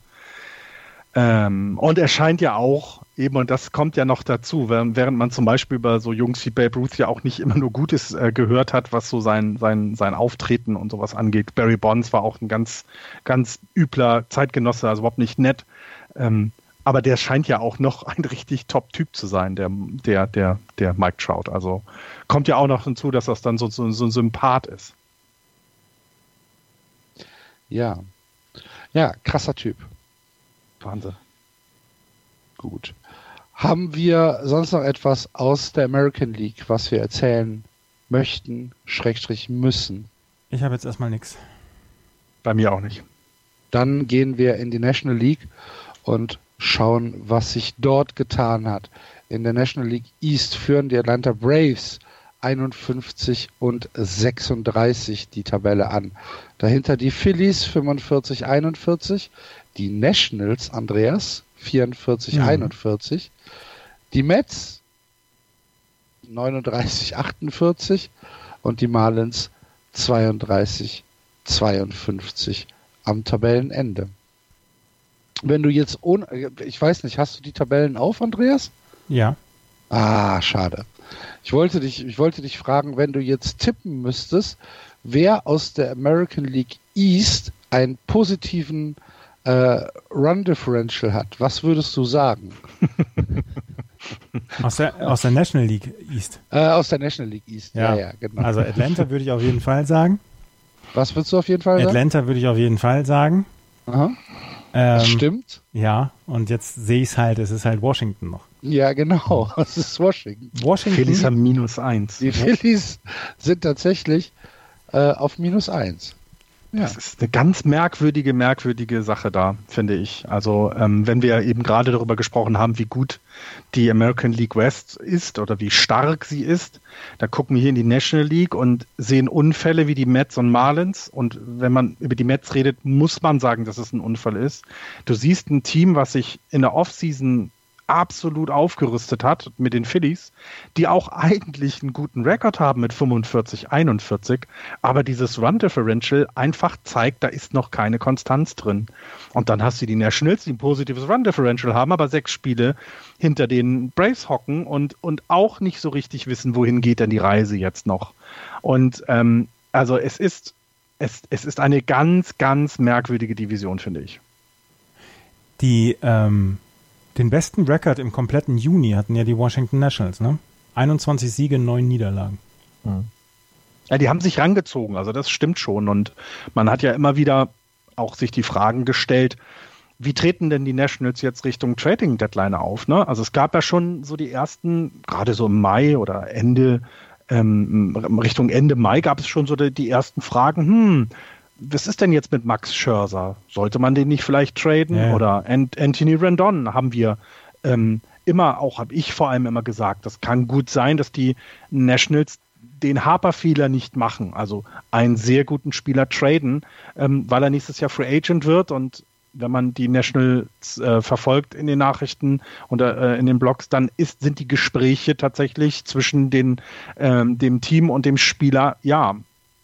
ähm, und er scheint ja auch, eben, und das kommt ja noch dazu, während, man zum Beispiel über so Jungs wie Babe Ruth ja auch nicht immer nur Gutes äh, gehört hat, was so sein, sein, sein Auftreten und sowas angeht. Barry Bonds war auch ein ganz, ganz übler Zeitgenosse, also überhaupt nicht nett. Ähm, aber der scheint ja auch noch ein richtig Top-Typ zu sein, der, der, der, der Mike Trout. Also kommt ja auch noch hinzu, dass das dann so, so, so ein Sympath ist. Ja. Ja, krasser Typ. Wahnsinn. Gut. Haben wir sonst noch etwas aus der American League, was wir erzählen möchten, Schrägstrich müssen? ich habe jetzt erstmal nichts. Bei mir auch nicht. Dann gehen wir in die National League und schauen, was sich dort getan hat. In der National League East führen die Atlanta Braves 51 und 36 die Tabelle an. Dahinter die Phillies 45 41, die Nationals Andreas 44 Mhm. 41, die Mets 39 48 und die Marlins 32 52 am Tabellenende. Wenn du jetzt ohne, ich weiß nicht, hast du die Tabellen auf, Andreas? Ja, Ah, schade. Ich wollte dich, ich wollte dich fragen, wenn du jetzt tippen müsstest, wer aus der American League East einen positiven äh, Run Differential hat, was würdest du sagen? [LAUGHS] aus der, aus der National League East. Äh, aus der National League East. Ja, Ja. ja, genau. Also Atlanta würde ich auf jeden Fall sagen. was würdest du auf jeden Fall sagen? Atlanta würde ich auf jeden Fall sagen. Aha, Ähm, das stimmt. Ja, und jetzt sehe ich es halt, es ist halt Washington noch. Ja, genau. [LAUGHS] Das ist Washington. Washington. Phillies haben minus eins. Die Phillies sind tatsächlich äh, auf minus eins. Ja. Das ist eine ganz merkwürdige, merkwürdige Sache da, finde ich. Also, ähm, wenn wir eben gerade darüber gesprochen haben, wie gut die American League West ist oder wie stark sie ist, da gucken wir hier in die National League und sehen Unfälle wie die Mets und Marlins. Und wenn man über die Mets redet, muss man sagen, dass es ein Unfall ist. Du siehst ein Team, was sich in der Offseason absolut aufgerüstet hat mit den Phillies, die auch eigentlich einen guten Rekord haben mit 45, 41, aber dieses Run Differential einfach zeigt, da ist noch keine Konstanz drin. Und dann hast du die Nationals, die ein positives Run Differential haben, aber sechs Spiele hinter den Braves hocken und, und auch nicht so richtig wissen, wohin geht denn die Reise jetzt noch. Und ähm, also es ist, es, es ist eine ganz, ganz merkwürdige Division, finde ich. Die, ähm, den besten Rekord im kompletten Juni hatten ja die Washington Nationals, ne? 21 Siege, 9 Niederlagen. Ja, die haben sich rangezogen, also das stimmt schon. Und man hat ja immer wieder auch sich die Fragen gestellt, wie treten denn die Nationals jetzt Richtung Trading Deadline auf? Ne? Also es gab ja schon so die ersten, gerade so im Mai oder Ende, ähm, Richtung Ende Mai gab es schon so die, die, ersten Fragen, hm, was ist denn jetzt mit Max Scherzer? Sollte man den nicht vielleicht traden? Ja. Oder Ant Anthony Rendon haben wir ähm, immer, auch habe ich vor allem immer gesagt, das kann gut sein, dass die Nationals den Harper-Fehler nicht machen, also einen sehr guten Spieler traden, ähm, weil er nächstes Jahr Free Agent wird und wenn man die Nationals äh, verfolgt in den Nachrichten und äh, in den Blogs, dann ist, sind die Gespräche tatsächlich zwischen den, ähm, dem Team und dem Spieler ja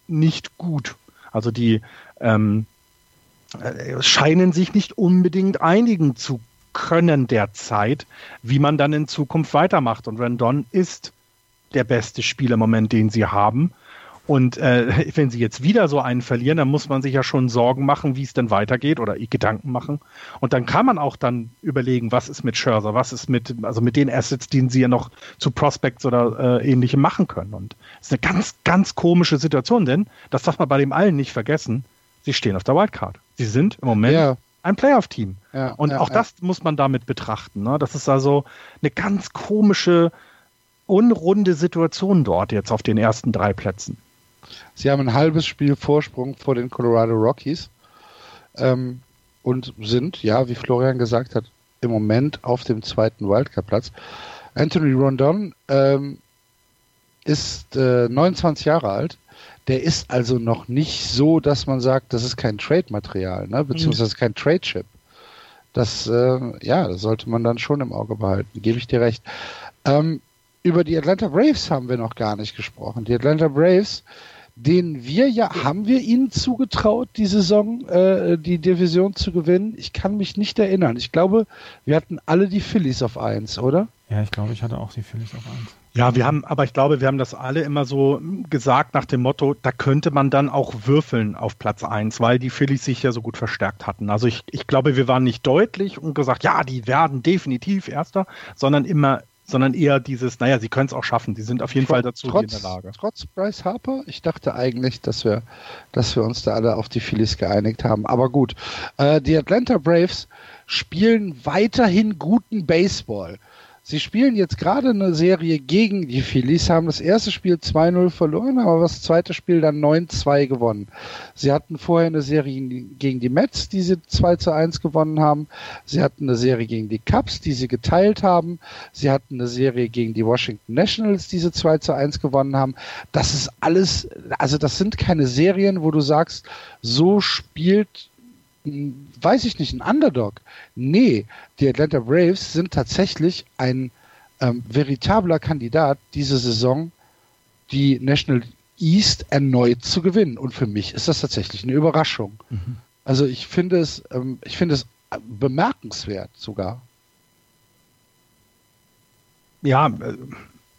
nicht gut. Also die ähm, äh, scheinen sich nicht unbedingt einigen zu können derzeit, wie man dann in Zukunft weitermacht. Und Randon ist der beste Spieler im Moment, den sie haben. Und äh, [LAUGHS] wenn sie jetzt wieder so einen verlieren, dann muss man sich ja schon Sorgen machen, wie es denn weitergeht oder Gedanken machen. Und dann kann man auch dann überlegen, was ist mit Scherzer, was ist mit, also mit den Assets, die sie ja noch zu Prospects oder äh, ähnlichem machen können. Und es ist eine ganz, ganz komische Situation, denn das darf man bei dem allen nicht vergessen. Sie stehen auf der Wildcard. Sie sind im Moment ja. ein Playoff-Team. Ja, und ja, auch das muss man damit betrachten. Ne? Das ist also eine ganz komische, unrunde Situation dort jetzt auf den ersten drei Plätzen. Sie haben ein halbes Spiel Vorsprung vor den Colorado Rockies ähm, und sind, ja, wie Florian gesagt hat, im Moment auf dem zweiten Wildcard-Platz. Anthony Rondon ähm, ist äh, 29 Jahre alt. Der ist also noch nicht so, dass man sagt, das ist kein Trade-Material, ne? beziehungsweise kein Trade-Chip. Das, äh, ja, das sollte man dann schon im Auge behalten, gebe ich dir recht. Ähm, über die Atlanta Braves haben wir noch gar nicht gesprochen. Die Atlanta Braves den wir ja, haben wir ihnen zugetraut, die Saison, äh, die Division zu gewinnen? Ich kann mich nicht erinnern. Ich glaube, wir hatten alle die Phillies auf eins, oder? Ja, ich glaube, ich hatte auch die Phillies auf eins. Ja, wir haben, aber ich glaube, wir haben das alle immer so gesagt nach dem Motto, da könnte man dann auch würfeln auf Platz eins, weil die Phillies sich ja so gut verstärkt hatten. Also ich, ich glaube, wir waren nicht deutlich und gesagt, ja, die werden definitiv Erster, sondern immer sondern eher dieses, naja, sie können es auch schaffen. Sie sind auf jeden trotz, Fall dazu trotz, in der Lage. Trotz Bryce Harper, ich dachte eigentlich, dass wir, dass wir uns da alle auf die Phillies geeinigt haben. Aber gut, äh, die Atlanta Braves spielen weiterhin guten Baseball. Sie spielen jetzt gerade eine Serie gegen die Phillies, haben das erste Spiel 2-0 verloren, aber das zweite Spiel dann 9-2 gewonnen. Sie hatten vorher eine Serie gegen die Mets, die sie 2-1 gewonnen haben. Sie hatten eine Serie gegen die Cubs, die sie geteilt haben. Sie hatten eine Serie gegen die Washington Nationals, die sie 2-1 gewonnen haben. Das ist alles, also das sind keine Serien, wo du sagst, so spielt weiß ich nicht, ein Underdog. Nee, die Atlanta Braves sind tatsächlich ein ähm, veritabler Kandidat, diese Saison die National East erneut zu gewinnen. Und für mich ist das tatsächlich eine Überraschung. Mhm. Also ich finde es, ähm, ich finde es bemerkenswert sogar. Ja, äh,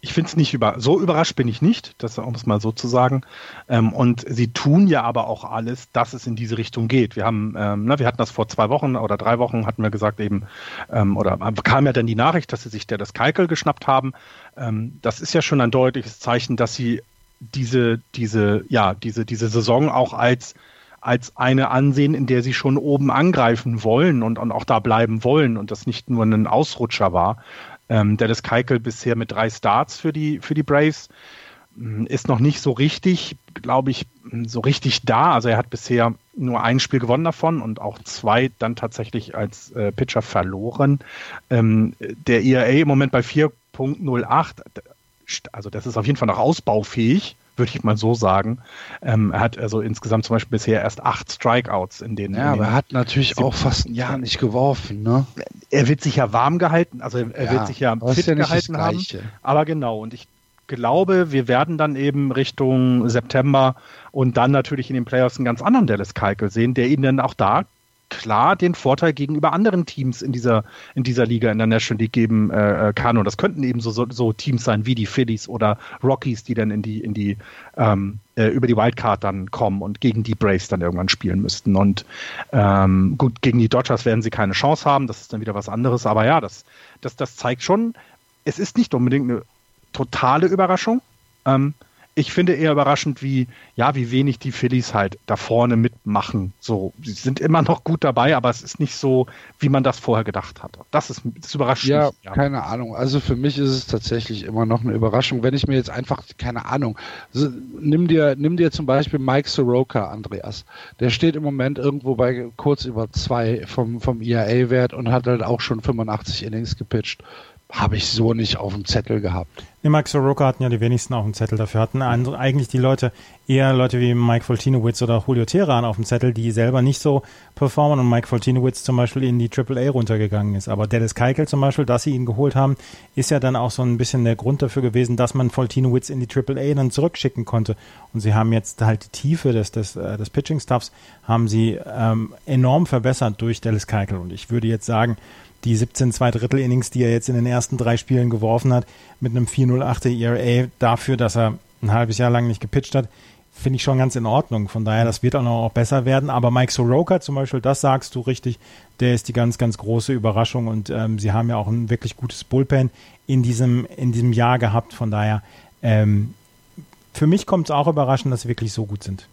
ich finde es nicht über so überrascht bin ich nicht, das um es mal so zu sagen. Ähm, und sie tun ja aber auch alles, dass es in diese Richtung geht. Wir haben, ähm, na, wir hatten das vor zwei Wochen oder drei Wochen hatten wir gesagt eben, ähm, oder kam ja dann die Nachricht, dass sie sich der das Keikel geschnappt haben. Ähm, das ist ja schon ein deutliches Zeichen, dass sie diese, diese, ja, diese, diese Saison auch als als eine ansehen, in der sie schon oben angreifen wollen und, und auch da bleiben wollen und das nicht nur ein Ausrutscher war. Ähm, Dallas Keikel bisher mit drei Starts für die, für die Braves hm, ist noch nicht so richtig, glaube ich, hm, so richtig da. Also er hat bisher nur ein Spiel gewonnen davon und auch zwei dann tatsächlich als äh, Pitcher verloren. Ähm, der ERA im Moment bei 4.08, also das ist auf jeden Fall noch ausbaufähig würde ich mal so sagen. Ähm, er hat also insgesamt zum Beispiel bisher erst acht Strikeouts in den. Ja, in den aber er hat natürlich auch fast ein Jahr nicht geworfen, ne? Er wird sich ja warm gehalten, also er ja, wird sich ja fit ja gehalten haben. Aber genau, und ich glaube, wir werden dann eben Richtung September und dann natürlich in den Playoffs einen ganz anderen Dallas Keuchel sehen, der ihn dann auch da klar den Vorteil gegenüber anderen Teams in dieser, in dieser Liga, in der National League geben äh, äh, kann. Und das könnten eben so, so, so Teams sein wie die Phillies oder Rockies, die dann in die, in die, ähm, äh, über die Wildcard dann kommen und gegen die Braves dann irgendwann spielen müssten. Und ähm, gut, gegen die Dodgers werden sie keine Chance haben, das ist dann wieder was anderes. Aber ja, das, das, das zeigt schon, es ist nicht unbedingt eine totale Überraschung. Ähm, ich finde eher überraschend, wie, ja, wie wenig die Phillies halt da vorne mitmachen. So, sie sind immer noch gut dabei, aber es ist nicht so, wie man das vorher gedacht hat. Das ist, das überrascht ja. Ja, keine Ahnung. Also für mich ist es tatsächlich immer noch eine Überraschung. Wenn ich mir jetzt einfach, keine Ahnung, so, nimm dir, nimm dir zum Beispiel Mike Soroka, Andreas. Der steht im Moment irgendwo bei kurz über zwei vom, vom IAA-Wert und hat halt auch schon 85 Innings gepitcht habe ich so nicht auf dem Zettel gehabt. Nee, Mike Soroka hatten ja die wenigsten auf dem Zettel. Dafür hatten eigentlich die Leute eher Leute wie Mike Foltinowitz oder Julio Teheran auf dem Zettel, die selber nicht so performen und Mike Foltinowitz zum Beispiel in die AAA runtergegangen ist. Aber Dennis Keikel zum Beispiel, dass sie ihn geholt haben, ist ja dann auch so ein bisschen der Grund dafür gewesen, dass man Foltinowitz in die AAA dann zurückschicken konnte. Und sie haben jetzt halt die Tiefe des, des, äh, des Pitching-Stuffs haben sie ähm, enorm verbessert durch Dennis Keikel. Und ich würde jetzt sagen, die 17 zwei Drittel Innings, die er jetzt in den ersten drei Spielen geworfen hat, mit einem 408 ERA dafür, dass er ein halbes Jahr lang nicht gepitcht hat, finde ich schon ganz in Ordnung. Von daher, das wird auch noch auch besser werden. Aber Mike Soroka zum Beispiel, das sagst du richtig, der ist die ganz, ganz große Überraschung und ähm, sie haben ja auch ein wirklich gutes Bullpen in diesem, in diesem Jahr gehabt. Von daher, ähm, für mich kommt es auch überraschend, dass sie wirklich so gut sind.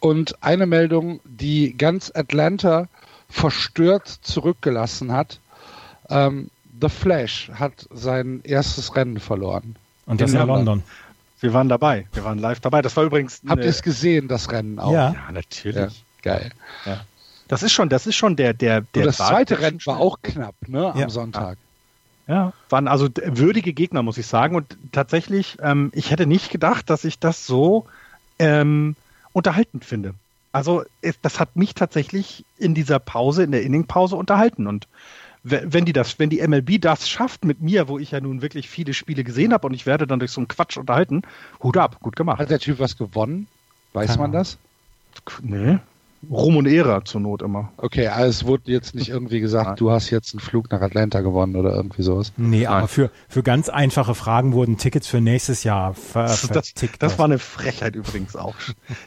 Und eine Meldung, die ganz Atlanta verstört zurückgelassen hat. Ähm, The Flash hat sein erstes Rennen verloren. Und das in, in London. Wir waren dabei. Wir waren live dabei. Das war übrigens. Habt ihr es gesehen, das Rennen auch? Ja, ja natürlich. Ja, geil. Ja. Das ist schon, das ist schon der, der, der. Und das zweite Rennen war auch knapp, ne, am Sonntag. Ja, waren also würdige Gegner, muss ich sagen. Und tatsächlich, ähm, ich hätte nicht gedacht, dass ich das so ähm, unterhaltend finde. Also das hat mich tatsächlich in dieser Pause, in der Inningpause unterhalten. Und wenn die das, wenn die MLB das schafft mit mir, wo ich ja nun wirklich viele Spiele gesehen habe und ich werde dann durch so einen Quatsch unterhalten, Hut ab, gut gemacht. Hat der Typ was gewonnen? Weiß Keine man das? Nee. Ruhm und Ehre zur Not immer. Okay, also es wurde jetzt nicht irgendwie gesagt, Nein. du hast jetzt einen Flug nach Atlanta gewonnen oder irgendwie sowas. Nee, Nein. aber für, für ganz einfache Fragen wurden Tickets für nächstes Jahr ver vertickt. Das, das war eine Frechheit übrigens auch.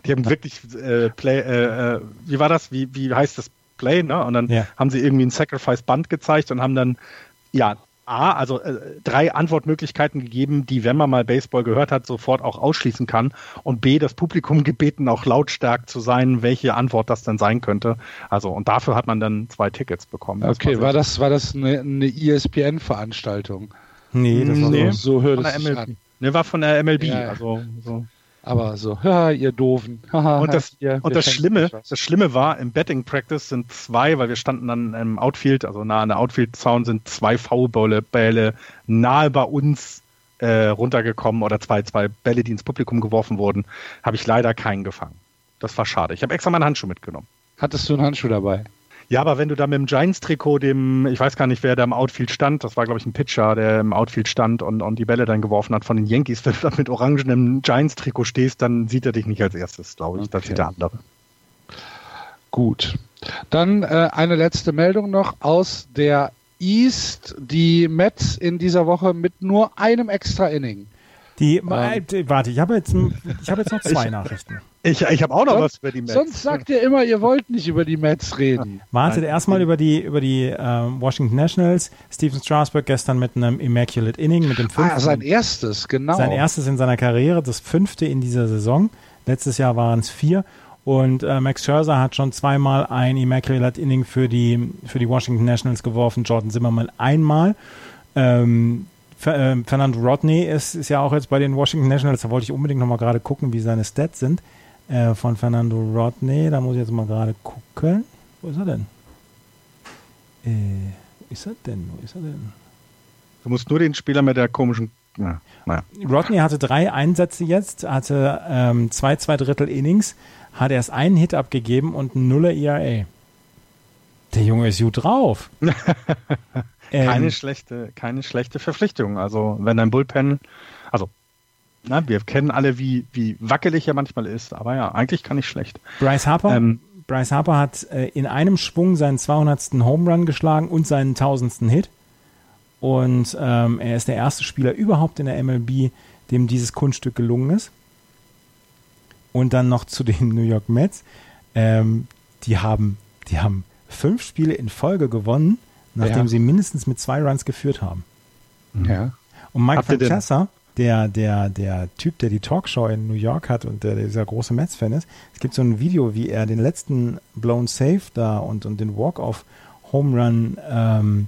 Die haben wirklich äh, Play, äh, äh, wie war das? Wie, wie heißt das Play, ne? Und dann ja. haben sie irgendwie ein Sacrifice Band gezeigt und haben dann ja A, also äh, drei Antwortmöglichkeiten gegeben, die, wenn man mal Baseball gehört hat, sofort auch ausschließen kann. Und B, das Publikum [LAUGHS] gebeten, auch lautstark zu sein, welche Antwort das denn sein könnte. Also, und dafür hat man dann zwei Tickets bekommen. Das okay, war, war das, war das eine, eine ESPN-Veranstaltung? Nee, das war nee, so, so hört es sich an. Ne, war von der MLB. Ja, also, so. Aber so, haha, ihr Doofen. und das, ihr, und das Schlimme, das Schlimme war, im Betting Practice sind zwei, weil wir standen dann im Outfield, also nah an der Outfield-Zaun, sind zwei Foulbälle nahe bei uns äh, runtergekommen oder zwei, zwei Bälle, die ins Publikum geworfen wurden. Habe ich leider keinen gefangen. Das war schade. Ich habe extra meinen Handschuh mitgenommen. Hattest du einen Handschuh dabei? Ja, aber wenn du da mit dem Giants-Trikot, dem, ich weiß gar nicht, wer da im Outfield stand, das war, glaube ich, ein Pitcher, der im Outfield stand und, und die Bälle dann geworfen hat von den Yankees, [LAUGHS] wenn du da mit orangenem Giants-Trikot stehst, dann sieht er dich nicht als erstes, glaube ich. Okay. Da sieht der andere. Gut. Dann äh, eine letzte Meldung noch aus der East. Die Mets in dieser Woche mit nur einem extra Inning. Die, ähm, warte, ich habe jetzt, ich hab jetzt noch zwei Nachrichten. Ich, ich habe auch noch sonst, was über die Mets. Sonst sagt ihr immer, ihr wollt nicht über die Mets reden. Wartet erstmal über die, über die äh, Washington Nationals. Steven Strasburg gestern mit einem Immaculate Inning, mit dem fünften. Ah, sein erstes, genau. Sein erstes in seiner Karriere, das fünfte in dieser Saison. Letztes Jahr waren es vier. Und äh, Max Scherzer hat schon zweimal ein Immaculate Inning für die, für die Washington Nationals geworfen, Jordan Zimmerman einmal. Ähm, äh, Fernando Rodney ist, ist ja auch jetzt bei den Washington Nationals, da wollte ich unbedingt nochmal gerade gucken, wie seine Stats sind äh, von Fernando Rodney. Da muss ich jetzt mal gerade gucken. Wo ist er denn? Äh, ist er denn? Wo ist er denn? Du musst nur den Spieler mit der komischen. Na, naja. Rodney hatte drei Einsätze jetzt, hatte ähm, zwei, zwei Drittel Innings, hat erst einen Hit abgegeben und ein Nuller ERA. Der Junge ist gut drauf. [LAUGHS] keine ähm, schlechte, keine schlechte Verpflichtung. Also wenn dein Bullpen, also na, wir kennen alle, wie, wie wackelig er manchmal ist, aber ja, eigentlich kann ich schlecht. Bryce Harper, ähm, Bryce Harper hat äh, in einem Schwung seinen 200. Home Run geschlagen und seinen 1000. Hit. Und ähm, er ist der erste Spieler überhaupt in der MLB, dem dieses Kunststück gelungen ist. Und dann noch zu den New York Mets. Ähm, die haben, die haben fünf Spiele in Folge gewonnen, nachdem ja. sie mindestens mit zwei Runs geführt haben. Ja. Und Mike Francesa, der, der, der Typ, der die Talkshow in New York hat und der dieser große Mets-Fan ist, es gibt so ein Video, wie er den letzten Blown Safe da und, und den Walk-Off Home Run ähm,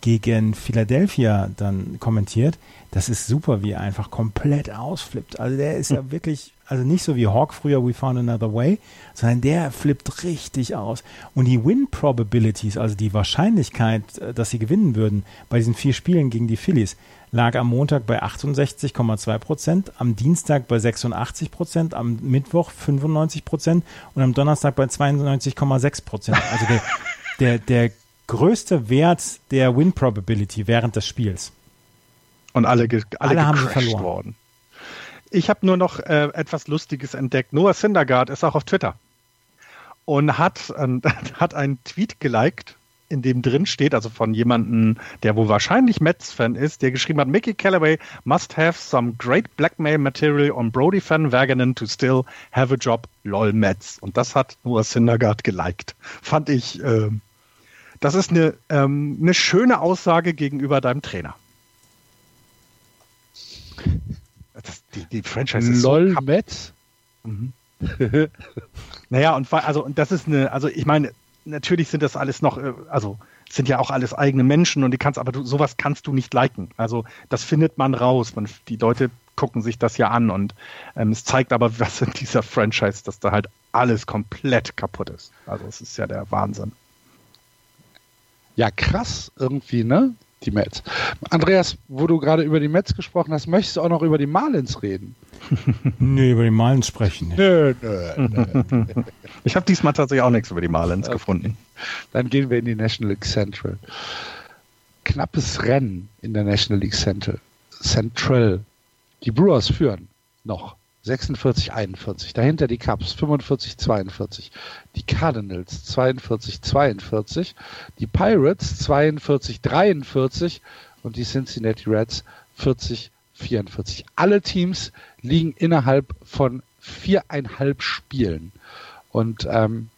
gegen Philadelphia dann kommentiert. Das ist super, wie er einfach komplett ausflippt. Also der ist ja [LAUGHS] wirklich, also nicht so wie Hawk früher We Found Another Way, sondern der flippt richtig aus. Und die Win Probabilities, also die Wahrscheinlichkeit, äh, dass sie gewinnen würden bei diesen vier Spielen gegen die Phillies, lag am Montag bei 68,2 Prozent, am Dienstag bei 86 Prozent, am Mittwoch 95 Prozent und am Donnerstag bei 92,6 Prozent. Also der, [LAUGHS] der, der größte Wert der Win Probability während des Spiels. Und alle, alle, alle haben verloren. worden. Ich habe nur noch äh, etwas Lustiges entdeckt. Noah Syndergaard ist auch auf Twitter und hat, äh, [LAUGHS] hat einen Tweet geliked, in dem drin steht, also von jemandem, der wohl wahrscheinlich Mets-Fan ist, der geschrieben hat, Mickey Callaway must have some great blackmail material on Brody-Fan Waganen to still have a job, lol Mets. Und das hat Noah Syndergaard geliked. Fand ich äh, das ist eine, ähm, eine schöne Aussage gegenüber deinem Trainer. Die, die Franchise ist LOL so Met. Mhm. [LAUGHS] naja, und also und das ist eine, also ich meine, natürlich sind das alles noch, äh, also sind ja auch alles eigene Menschen und die kannst, aber du, sowas kannst du nicht liken. Also das findet man raus. Man, die Leute gucken sich das ja an und ähm, es zeigt aber, [LAUGHS] was in dieser Franchise, dass da halt alles komplett kaputt ist. Also es ist ja der Wahnsinn. Ja, krass irgendwie, ne? Die Mets. Andreas, wo du gerade über die Mets gesprochen hast, möchtest du auch noch über die Marlins reden? [LAUGHS] nee, über die Marlins sprechen nicht. Nö, nö, nö. Ich habe diesmal tatsächlich auch nichts über die Marlins okay. gefunden. Dann gehen wir in die National League Central. Knappes Rennen in der National League Central. Central. Die Brewers führen noch 46, 41. Dahinter die Cubs 45, 42. Die Cardinals 42, 42. Die Pirates 42, 43. Und die Cincinnati Reds 40, 44. Alle Teams liegen innerhalb von viereinhalb Spielen. Und ähm,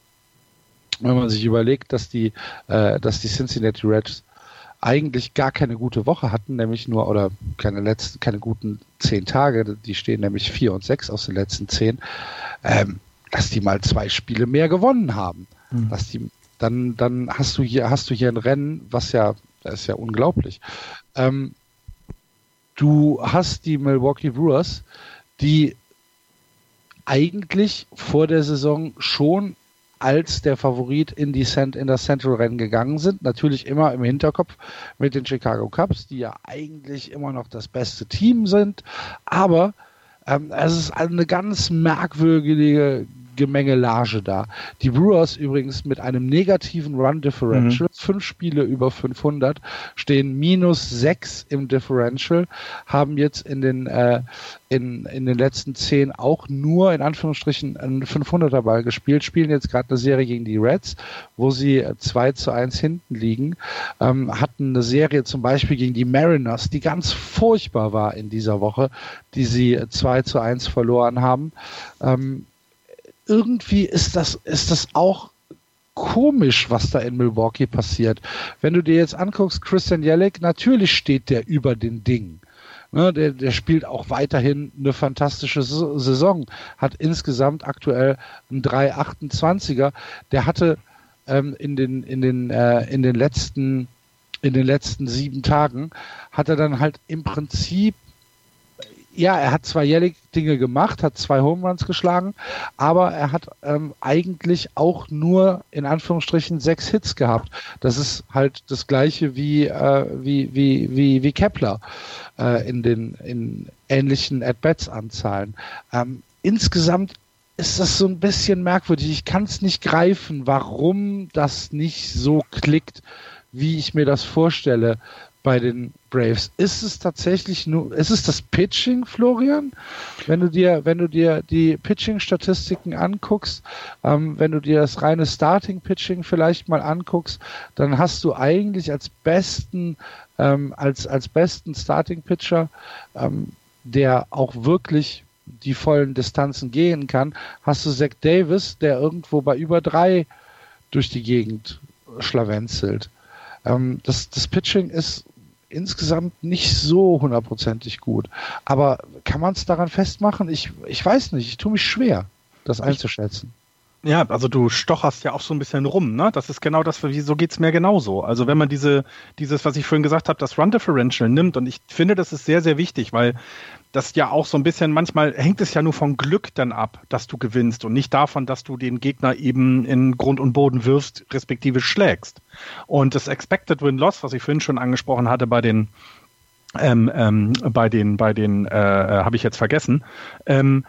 wenn man sich überlegt, dass die, äh, dass die Cincinnati Reds eigentlich gar keine gute Woche hatten, nämlich nur, oder keine letzten, keine guten zehn Tage, die stehen nämlich vier und sechs aus den letzten zehn, ähm, dass die mal zwei Spiele mehr gewonnen haben. Mhm. Dass die, dann, dann hast du hier, hast du hier ein Rennen, was ja, das ist ja unglaublich. Ähm, du hast die Milwaukee Brewers, die eigentlich vor der Saison schon als der Favorit in die Cent in das Central Rennen gegangen sind. Natürlich immer im Hinterkopf mit den Chicago Cubs, die ja eigentlich immer noch das beste Team sind. Aber ähm, es ist eine ganz merkwürdige Gemengelage da. Die Brewers übrigens mit einem negativen Run Differential, mhm. fünf Spiele über 500, stehen minus sechs im Differential, haben jetzt in den, äh, in, in den letzten zehn auch nur in Anführungsstrichen einen 500er Ball gespielt, spielen jetzt gerade eine Serie gegen die Reds, wo sie 2 zu 1 hinten liegen, ähm, hatten eine Serie zum Beispiel gegen die Mariners, die ganz furchtbar war in dieser Woche, die sie 2 zu 1 verloren haben. Ähm, irgendwie ist das, ist das auch komisch, was da in Milwaukee passiert. Wenn du dir jetzt anguckst, Christian Jellick, natürlich steht der über den Ding. Ne, der, der spielt auch weiterhin eine fantastische Saison, hat insgesamt aktuell einen 3,28er. Der hatte ähm, in den, in den, äh, in den letzten, in den letzten sieben Tagen hat er dann halt im Prinzip ja, er hat zwar jährlich Dinge gemacht, hat zwei Home Runs geschlagen, aber er hat ähm, eigentlich auch nur in Anführungsstrichen sechs Hits gehabt. Das ist halt das gleiche wie äh, wie wie wie wie Kepler äh, in den in ähnlichen At-Bats-Anzahlen. Ähm, insgesamt ist das so ein bisschen merkwürdig. Ich kann es nicht greifen, warum das nicht so klickt, wie ich mir das vorstelle bei den Braves. Ist es tatsächlich nur, ist es das Pitching, Florian? Wenn du dir, wenn du dir die Pitching-Statistiken anguckst, ähm, wenn du dir das reine Starting-Pitching vielleicht mal anguckst, dann hast du eigentlich als besten, ähm, als, als besten Starting-Pitcher, ähm, der auch wirklich die vollen Distanzen gehen kann, hast du Zach Davis, der irgendwo bei über drei durch die Gegend schlawenzelt. Ähm, das, das Pitching ist insgesamt nicht so hundertprozentig gut. Aber kann man es daran festmachen? Ich, ich weiß nicht, ich tue mich schwer, das einzuschätzen. Ja, also du stocherst ja auch so ein bisschen rum, ne? Das ist genau das, so geht's mir genauso. Also wenn man diese, dieses, was ich vorhin gesagt habe, das Run Differential nimmt, und ich finde, das ist sehr, sehr wichtig, weil das ja auch so ein bisschen, manchmal hängt es ja nur von Glück dann ab, dass du gewinnst und nicht davon, dass du den Gegner eben in Grund und Boden wirfst, respektive schlägst. Und das Expected Win-Loss, was ich vorhin schon angesprochen hatte bei den, ähm, ähm, bei den, bei den, äh, äh habe ich jetzt vergessen, ähm,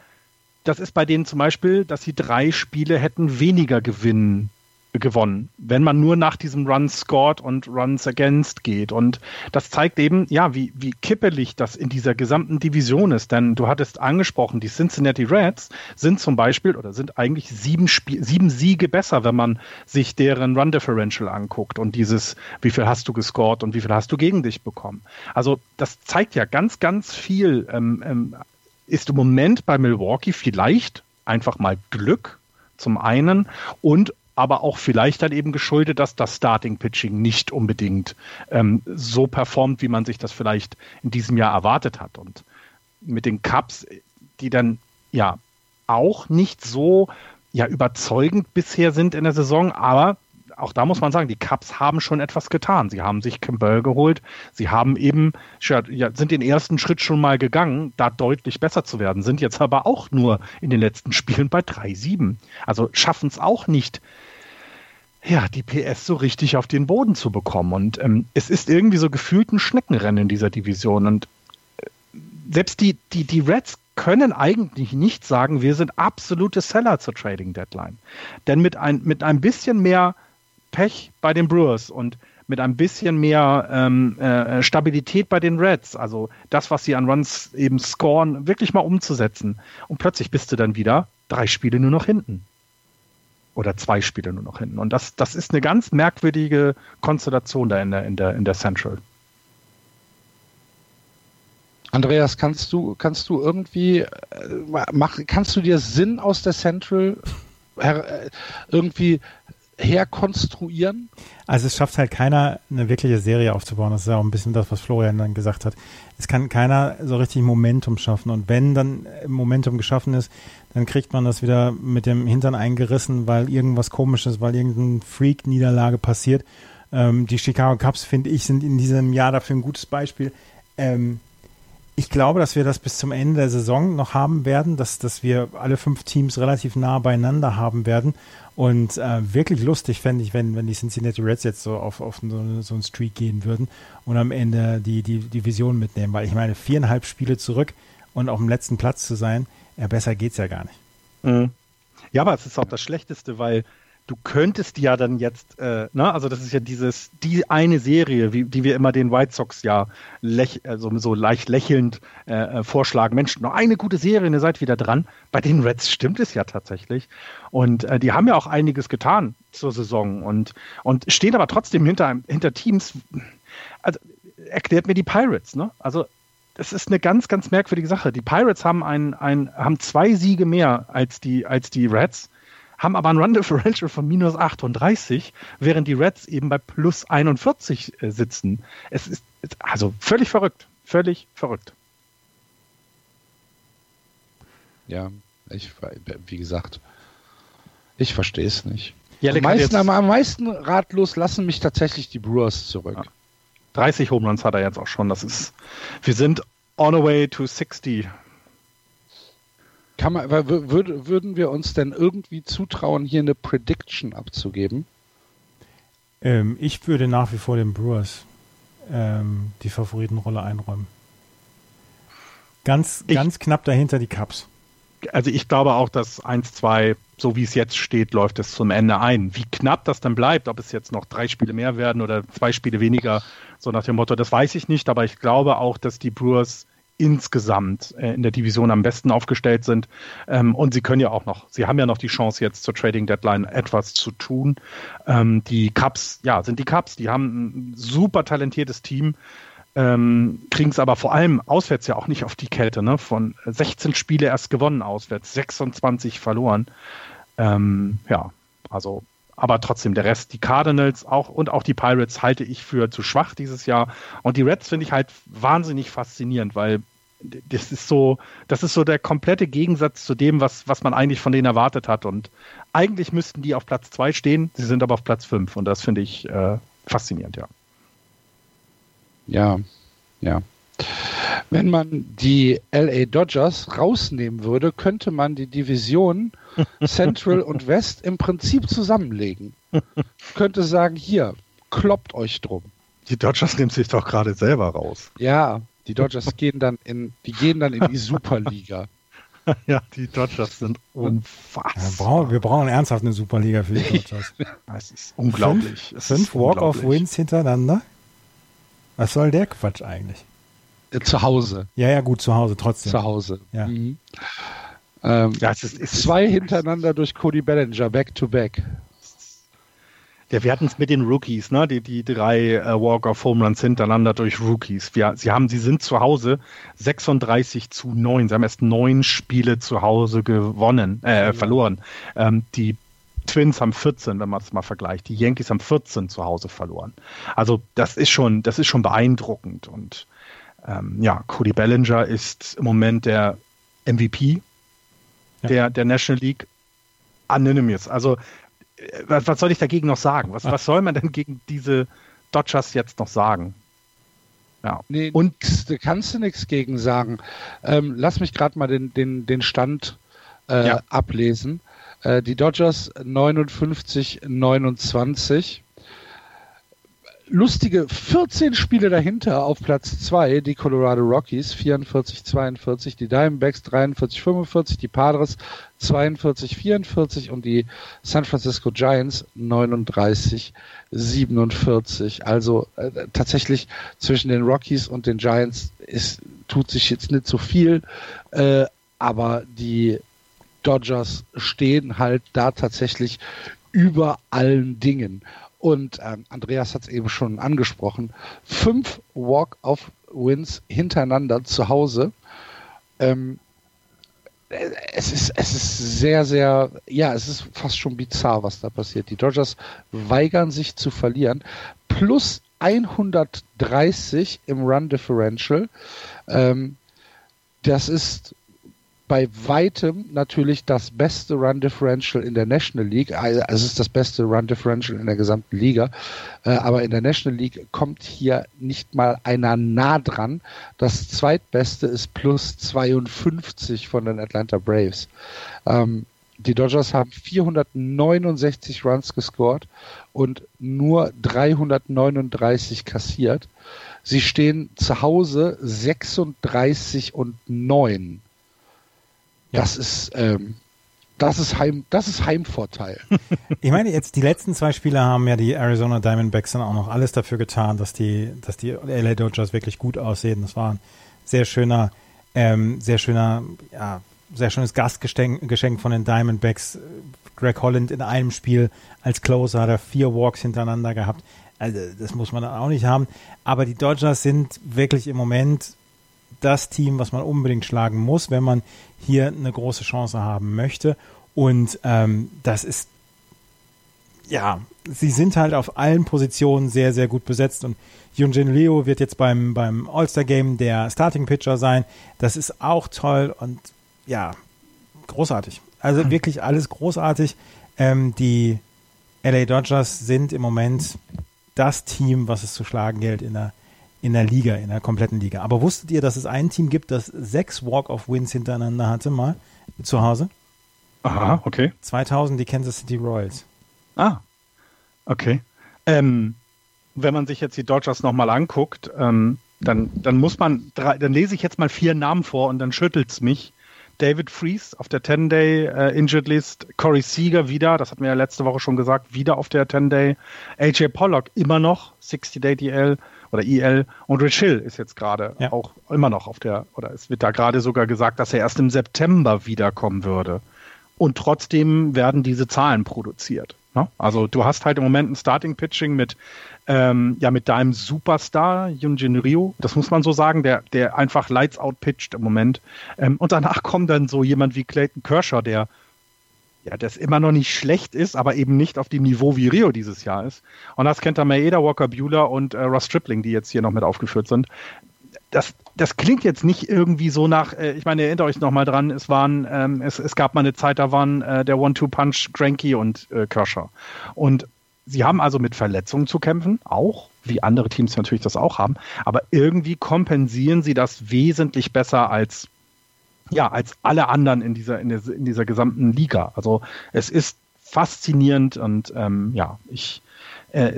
das ist bei denen zum Beispiel, dass sie drei Spiele hätten weniger gewinnen gewonnen, wenn man nur nach diesem Run scored und Runs against geht. Und das zeigt eben, ja, wie, wie kippelig das in dieser gesamten Division ist. Denn du hattest angesprochen, die Cincinnati Reds sind zum Beispiel oder sind eigentlich sieben, Spie sieben Siege besser, wenn man sich deren Run Differential anguckt und dieses, wie viel hast du gescored und wie viel hast du gegen dich bekommen. Also das zeigt ja ganz, ganz viel, ähm, ähm, ist im Moment bei Milwaukee vielleicht einfach mal Glück zum einen und aber auch vielleicht dann eben geschuldet, dass das Starting Pitching nicht unbedingt ähm, so performt, wie man sich das vielleicht in diesem Jahr erwartet hat. Und mit den Cups, die dann ja auch nicht so ja überzeugend bisher sind in der Saison, aber auch da muss man sagen, die Cubs haben schon etwas getan. Sie haben sich Campbell geholt. Sie haben eben, ja, sind den ersten Schritt schon mal gegangen, da deutlich besser zu werden, sind jetzt aber auch nur in den letzten Spielen bei 3-7. Also schaffen es auch nicht, ja, die PS so richtig auf den Boden zu bekommen. Und ähm, es ist irgendwie so gefühlt ein Schneckenrennen in dieser Division. Und äh, selbst die, die, die Reds können eigentlich nicht sagen, wir sind absolute Seller zur Trading Deadline. Denn mit ein, mit ein bisschen mehr Pech bei den Brewers und mit ein bisschen mehr ähm, äh, Stabilität bei den Reds, also das, was sie an Runs eben scoren, wirklich mal umzusetzen. Und plötzlich bist du dann wieder drei Spiele nur noch hinten. Oder zwei Spiele nur noch hinten. Und das, das ist eine ganz merkwürdige Konstellation da in der, in der, in der Central. Andreas, kannst du, kannst du irgendwie, äh, mach, kannst du dir Sinn aus der Central äh, irgendwie herkonstruieren? Also es schafft halt keiner, eine wirkliche Serie aufzubauen. Das ist ja auch ein bisschen das, was Florian dann gesagt hat. Es kann keiner so richtig Momentum schaffen. Und wenn dann Momentum geschaffen ist, dann kriegt man das wieder mit dem Hintern eingerissen, weil irgendwas komisches, weil irgendeine Freak-Niederlage passiert. Ähm, die Chicago Cubs, finde ich, sind in diesem Jahr dafür ein gutes Beispiel. Ähm, ich glaube, dass wir das bis zum Ende der Saison noch haben werden, dass, dass wir alle fünf Teams relativ nah beieinander haben werden. Und äh, wirklich lustig fände ich, wenn, wenn die Cincinnati Reds jetzt so auf, auf so, so einen Streak gehen würden und am Ende die, die Division mitnehmen. Weil ich meine, viereinhalb Spiele zurück und auf dem letzten Platz zu sein, ja, besser geht's ja gar nicht. Mhm. Ja, aber es ist auch das Schlechteste, weil du könntest ja dann jetzt, äh, ne, also das ist ja dieses, die eine Serie, wie, die wir immer den White Sox ja lech, also so leicht lächelnd äh, äh, vorschlagen, Mensch, noch eine gute Serie, ihr seid wieder dran. Bei den Reds stimmt es ja tatsächlich. Und äh, die haben ja auch einiges getan zur Saison und, und stehen aber trotzdem hinter, hinter Teams. Also erklärt mir die Pirates, ne? Also es ist eine ganz, ganz merkwürdige Sache. Die Pirates haben ein, ein, haben zwei Siege mehr als die, als die Reds haben aber ein Run Differential von minus 38, während die Reds eben bei plus 41 äh, sitzen. Es ist also völlig verrückt. Völlig verrückt. Ja, ich, wie gesagt, ich verstehe es nicht. Ja, am, meisten, am, am, meisten ratlos lassen mich tatsächlich die Brewers zurück. Ja. 30 Home Runs hat er jetzt auch schon. Das ist, wir sind on a way to 60 kann man, würd, würden wir uns denn irgendwie zutrauen, hier eine Prediction abzugeben? Ähm, ich würde nach wie vor den Brewers ähm, die Favoritenrolle einräumen. Ganz, ich, ganz knapp dahinter die Cups. Also ich glaube auch, dass 1-2, so wie es jetzt steht, läuft es zum Ende ein. Wie knapp das dann bleibt, ob es jetzt noch drei Spiele mehr werden oder zwei Spiele weniger, so nach dem Motto, das weiß ich nicht, aber ich glaube auch, dass die Brewers insgesamt äh, in der Division am besten aufgestellt sind. Ähm, und sie können ja auch noch, sie haben ja noch die Chance jetzt zur Trading Deadline etwas zu tun. Ähm, die Cups, ja, sind die Cups, die haben ein super talentiertes Team. Ähm, kriegen es aber vor allem auswärts ja auch nicht auf die Kälte, ne? Von 16 Spiele erst gewonnen auswärts, 26 verloren. Ähm, ja, also aber trotzdem, der Rest, die Cardinals auch und auch die Pirates halte ich für zu schwach dieses Jahr. Und die Reds finde ich halt wahnsinnig faszinierend, weil das ist so, das ist so der komplette Gegensatz zu dem, was, was man eigentlich von denen erwartet hat. Und eigentlich müssten die auf Platz 2 stehen, sie sind aber auf Platz 5 und das finde ich äh, faszinierend, ja. Ja, ja. Wenn man die LA Dodgers rausnehmen würde, könnte man die Division [LAUGHS] Central und West im Prinzip zusammenlegen. Könnte sagen, hier, kloppt euch drum. Die Dodgers nehmen sich doch gerade selber raus. Ja, die Dodgers [LAUGHS] gehen dann in, die gehen dann in die Superliga. [LAUGHS] Ja, die Dodgers sind unfassbar. Ja, wir, brauchen, wir brauchen ernsthaft eine Superliga für die Dodgers. Es ist unglaublich. Fünf, fünf Walk-of-Wins hintereinander? Was soll der Quatsch eigentlich? Äh, zu Hause. Ja, ja, gut, zu Hause trotzdem. Zu Hause. Ja. Mhm. Ähm, ja, es ist, es zwei ist, hintereinander durch Cody Bellinger, back to back. Ja, wir hatten es mit den Rookies, ne? Die, die drei äh, Walk-of-Home Runs hintereinander durch Rookies. Wir, sie haben, sie sind zu Hause 36 zu 9. Sie haben erst neun Spiele zu Hause gewonnen, äh, ja. verloren. Ähm, die Twins haben 14, wenn man es mal vergleicht. Die Yankees haben 14 zu Hause verloren. Also das ist schon, das ist schon beeindruckend. Und ähm, ja, Cody Bellinger ist im Moment der MVP ja. der, der National League. Anonymous. Also was, was soll ich dagegen noch sagen? Was, was soll man denn gegen diese Dodgers jetzt noch sagen? Ja. Nee, und da kannst du nichts gegen sagen. Ähm, lass mich gerade mal den, den, den Stand äh, ja. ablesen. Äh, die Dodgers 59, 29 lustige 14 Spiele dahinter auf Platz 2 die Colorado Rockies 44 42, die Diamondbacks 43 45, die Padres 42 44 und die San Francisco Giants 39 47. Also äh, tatsächlich zwischen den Rockies und den Giants ist tut sich jetzt nicht so viel, äh, aber die Dodgers stehen halt da tatsächlich über allen Dingen. Und ähm, Andreas hat es eben schon angesprochen. Fünf Walk-off-Wins hintereinander zu Hause. Ähm, es ist, es ist sehr, sehr, ja, es ist fast schon bizarr, was da passiert. Die Dodgers weigern sich zu verlieren. Plus 130 im Run Differential. Ähm, das ist bei weitem natürlich das beste Run Differential in der National League. Also es ist das beste Run Differential in der gesamten Liga. Äh, aber in der National League kommt hier nicht mal einer nah dran. Das zweitbeste ist plus 52 von den Atlanta Braves. Ähm, die Dodgers haben 469 Runs gescored und nur 339 kassiert. Sie stehen zu Hause 36 und 9. Das ist, ähm, das ist Heim, das ist Heimvorteil. [LAUGHS] ich meine, jetzt die letzten zwei Spiele haben ja die Arizona Diamondbacks dann auch noch alles dafür getan, dass die, dass die LA Dodgers wirklich gut aussehen. Das war ein sehr schöner, ähm, sehr schöner, ja, sehr schönes Gastgeschenk Geschenk von den Diamondbacks. Greg Holland in einem Spiel als Closer hat er vier Walks hintereinander gehabt. Also das muss man dann auch nicht haben. Aber die Dodgers sind wirklich im Moment das Team, was man unbedingt schlagen muss, wenn man hier eine große Chance haben möchte. Und ähm, das ist, ja, sie sind halt auf allen Positionen sehr, sehr gut besetzt. Und Yunjin Leo wird jetzt beim, beim All-Star-Game der Starting-Pitcher sein. Das ist auch toll und ja, großartig. Also hm. wirklich alles großartig. Ähm, die LA Dodgers sind im Moment das Team, was es zu schlagen gilt in der in der Liga, in der kompletten Liga. Aber wusstet ihr, dass es ein Team gibt, das sechs Walk-of-Wins hintereinander hatte, mal zu Hause? Aha, okay. 2000 die Kansas City Royals. Ah, okay. Ähm, wenn man sich jetzt die Dodgers nochmal anguckt, ähm, dann, dann muss man, dann lese ich jetzt mal vier Namen vor und dann schüttelt es mich. David Fries auf der 10-Day äh, Injured List, Corey Seager wieder, das hatten wir ja letzte Woche schon gesagt, wieder auf der 10-Day, AJ Pollock immer noch, 60-Day DL, oder IL. Und Rich Hill ist jetzt gerade ja. auch immer noch auf der, oder es wird da gerade sogar gesagt, dass er erst im September wiederkommen würde. Und trotzdem werden diese Zahlen produziert. Ne? Also du hast halt im Moment ein Starting Pitching mit ähm, ja mit deinem Superstar Yunjin Ryu, das muss man so sagen, der der einfach Lights Out pitcht im Moment. Ähm, und danach kommt dann so jemand wie Clayton Kershaw, der ja, das immer noch nicht schlecht ist, aber eben nicht auf dem Niveau wie Rio dieses Jahr ist. Und das kennt er Maeda, Walker Bueller und äh, Ross Stripling, die jetzt hier noch mit aufgeführt sind. Das, das klingt jetzt nicht irgendwie so nach, äh, ich meine, erinnert euch nochmal dran, es waren, ähm, es, es gab mal eine Zeit, da waren äh, der One-Two-Punch Granky und äh, Kershaw. Und sie haben also mit Verletzungen zu kämpfen, auch, wie andere Teams natürlich das auch haben, aber irgendwie kompensieren sie das wesentlich besser als ja, als alle anderen in dieser, in, der, in dieser gesamten Liga. Also es ist faszinierend und ähm, ja, ich, äh,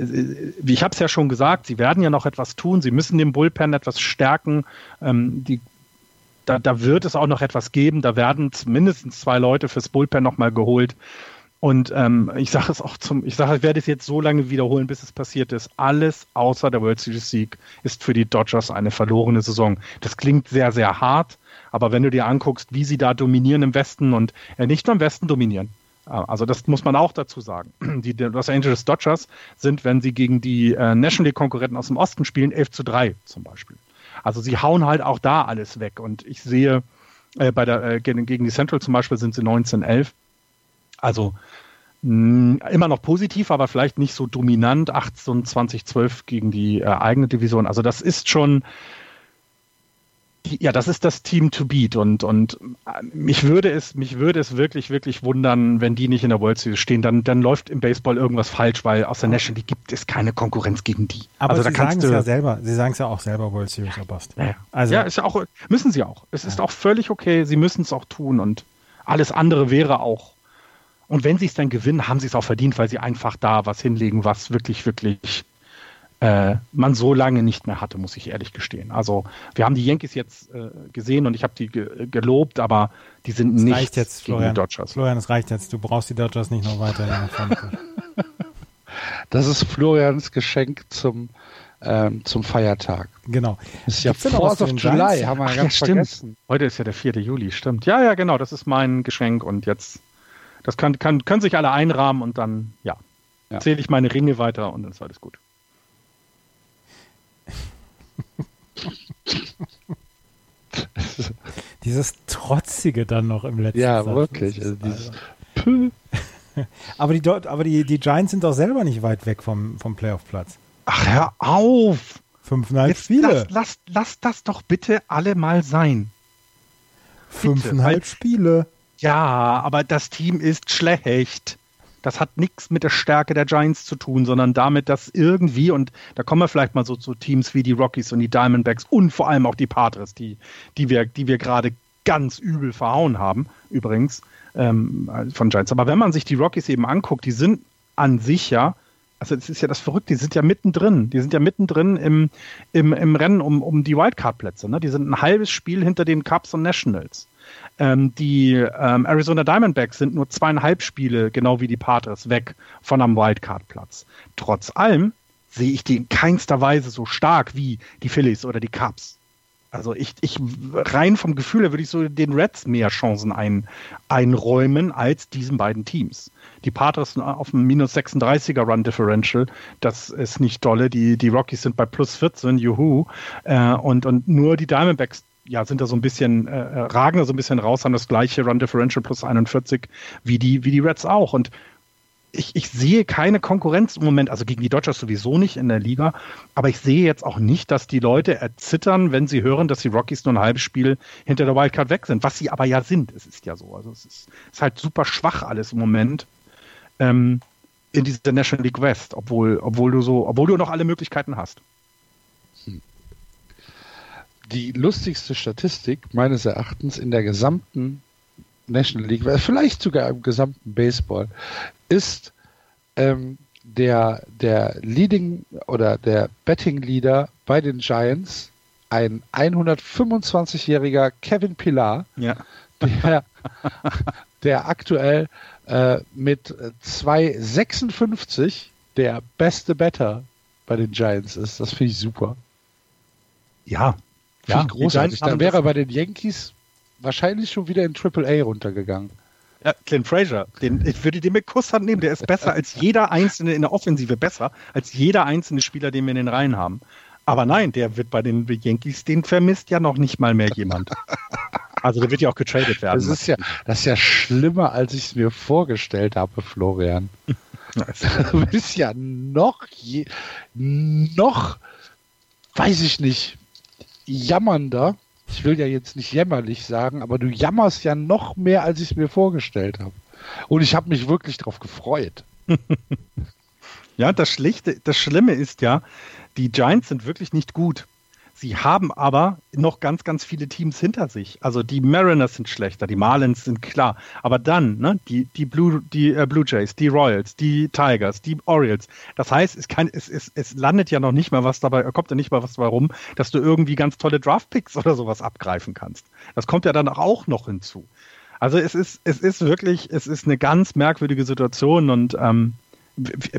ich habe es ja schon gesagt, sie werden ja noch etwas tun, sie müssen den Bullpen etwas stärken. Ähm, die, da, da wird es auch noch etwas geben, da werden mindestens zwei Leute fürs Bullpen nochmal geholt. Und ähm, ich sage es auch zum, ich sage, ich werde es jetzt so lange wiederholen, bis es passiert ist. Alles außer der World Series Sieg ist für die Dodgers eine verlorene Saison. Das klingt sehr, sehr hart, aber wenn du dir anguckst, wie sie da dominieren im Westen und äh, nicht nur im Westen dominieren, äh, also das muss man auch dazu sagen. [CLEARS THROAT] Die Los Angeles Dodgers sind, wenn sie gegen die äh, National League Konkurrenten aus dem Osten spielen, 11 zu 3 zum Beispiel. Also sie hauen halt auch da alles weg. Und ich sehe, äh, bei der, äh, gegen die Central zum Beispiel sind sie 19-11. Also mh, immer noch positiv, aber vielleicht nicht so dominant. 18, 20, 12 gegen die äh, eigene Division. Also das ist schon, ja, das ist das Team to beat und, und äh, mich würde es, mich würde es wirklich, wirklich wundern, wenn die nicht in der World Series stehen. Dann, dann läuft im Baseball irgendwas falsch, weil aus der National League gibt es keine Konkurrenz gegen die. Aber also sie sagen es ja selber. Sie sagen es ja auch selber, World Series Bust. Ja, also, ja ist ja auch, müssen sie auch. Es ja. ist auch völlig okay. Sie müssen es auch tun und alles andere wäre auch und wenn sie es dann gewinnen, haben sie es auch verdient, weil sie einfach da was hinlegen, was wirklich, wirklich äh, man so lange nicht mehr hatte, muss ich ehrlich gestehen. Also wir haben die Yankees jetzt äh, gesehen und ich habe die ge gelobt, aber die sind das nicht reicht jetzt, Florian. die Dodgers. Florian, es reicht jetzt. Du brauchst die Dodgers nicht noch weiter. [LAUGHS] das ist Florians Geschenk zum ähm, zum Feiertag. Genau. Das ist ja Fourth of July, haben wir Ach, ganz ja, vergessen. Heute ist ja der 4. Juli, stimmt. Ja, ja, genau, das ist mein Geschenk und jetzt das kann, kann, können sich alle einrahmen und dann, ja, ja. zähle ich meine Ringe weiter und dann ist alles gut. Dieses Trotzige dann noch im letzten Ja, Satz. wirklich. Also dieses [LAUGHS] aber die, aber die, die Giants sind doch selber nicht weit weg vom, vom Playoff-Platz. Ach, hör auf! Fünfeinhalb Jetzt Spiele. Lass, lass, lass das doch bitte alle mal sein. Fünfeinhalb Spiele. Ja, aber das Team ist schlecht. Das hat nichts mit der Stärke der Giants zu tun, sondern damit, dass irgendwie, und da kommen wir vielleicht mal so zu Teams wie die Rockies und die Diamondbacks und vor allem auch die Padres, die, die wir, die wir gerade ganz übel verhauen haben, übrigens, ähm, von Giants. Aber wenn man sich die Rockies eben anguckt, die sind an sich ja, also das ist ja das Verrückte, die sind ja mittendrin, die sind ja mittendrin im, im, im Rennen um, um die Wildcard-Plätze. Ne? Die sind ein halbes Spiel hinter den Cubs und Nationals. Ähm, die ähm, Arizona Diamondbacks sind nur zweieinhalb Spiele, genau wie die Padres, weg von einem Wildcard-Platz. Trotz allem sehe ich die in keinster Weise so stark wie die Phillies oder die Cubs. Also ich, ich rein vom Gefühl her würde ich so den Reds mehr Chancen ein, einräumen als diesen beiden Teams. Die Padres sind auf einem minus 36er Run Differential, das ist nicht dolle. Die, die Rockies sind bei plus 14, juhu. Äh, und, und nur die Diamondbacks ja, sind da so ein bisschen, äh, äh, ragen da so ein bisschen raus, haben das gleiche Run Differential plus 41 wie die, wie die Reds auch. Und ich, ich sehe keine Konkurrenz im Moment, also gegen die Dodgers sowieso nicht in der Liga, aber ich sehe jetzt auch nicht, dass die Leute erzittern, wenn sie hören, dass die Rockies nur ein halbes Spiel hinter der Wildcard weg sind, was sie aber ja sind. Es ist ja so. Also es ist, ist halt super schwach alles im Moment. Ähm, in dieser National League West, obwohl, obwohl du so, obwohl du noch alle Möglichkeiten hast die lustigste Statistik meines Erachtens in der gesamten National League, vielleicht sogar im gesamten Baseball, ist ähm, der, der Leading oder der Betting Leader bei den Giants, ein 125-jähriger Kevin Pilar, ja. der, [LAUGHS] der aktuell äh, mit 2,56 der beste Better bei den Giants ist. Das finde ich super. Ja, ja, großartig. Dann wäre er bei den Yankees wahrscheinlich schon wieder in Triple A runtergegangen. Ja, Clint Fraser, den, ich würde den mit Kusshand nehmen. Der ist besser als jeder einzelne in der Offensive, besser als jeder einzelne Spieler, den wir in den Reihen haben. Aber nein, der wird bei den Yankees, den vermisst ja noch nicht mal mehr jemand. Also der wird ja auch getradet werden. Das ist ja, das ist ja schlimmer, als ich es mir vorgestellt habe, Florian. du bist ja noch, je, noch, weiß ich nicht, jammernder. Ich will ja jetzt nicht jämmerlich sagen, aber du jammerst ja noch mehr, als ich es mir vorgestellt habe. Und ich habe mich wirklich darauf gefreut. [LAUGHS] ja, das Schlichte, das Schlimme ist ja, die Giants sind wirklich nicht gut. Sie haben aber noch ganz, ganz viele Teams hinter sich. Also die Mariners sind schlechter, die Marlins sind klar. Aber dann, ne, die, die, Blue, die äh, Blue Jays, die Royals, die Tigers, die Orioles. Das heißt, es, kann, es, es, es landet ja noch nicht mal was dabei, kommt ja nicht mal was dabei rum, dass du irgendwie ganz tolle Draftpicks oder sowas abgreifen kannst. Das kommt ja dann auch noch hinzu. Also es ist, es ist wirklich, es ist eine ganz merkwürdige Situation und ähm,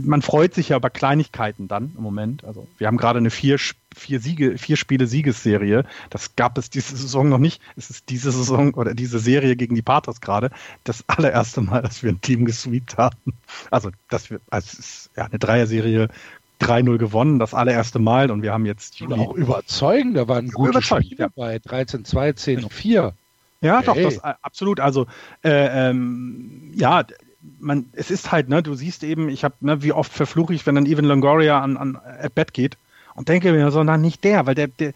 man freut sich ja über Kleinigkeiten dann im Moment. Also wir haben gerade eine vier, vier Siege, vier Spiele Siegesserie. Das gab es diese Saison noch nicht. Es ist diese Saison oder diese Serie gegen die Patriots gerade das allererste Mal, dass wir ein Team gesweept haben. Also, dass wir, also es ist ja eine Dreier-Serie 3-0 gewonnen, das allererste Mal und wir haben jetzt Juli. auch überzeugend, da waren gute Spiele ja. bei 13-2, 10-4. Ja, hey. doch, das äh, absolut. Also äh, ähm, ja, man, es ist halt, ne, du siehst eben, ich habe, ne, wie oft verfluche ich, wenn dann Evan Longoria an, an at Bett geht und denke mir so, na, nicht der, weil der, der,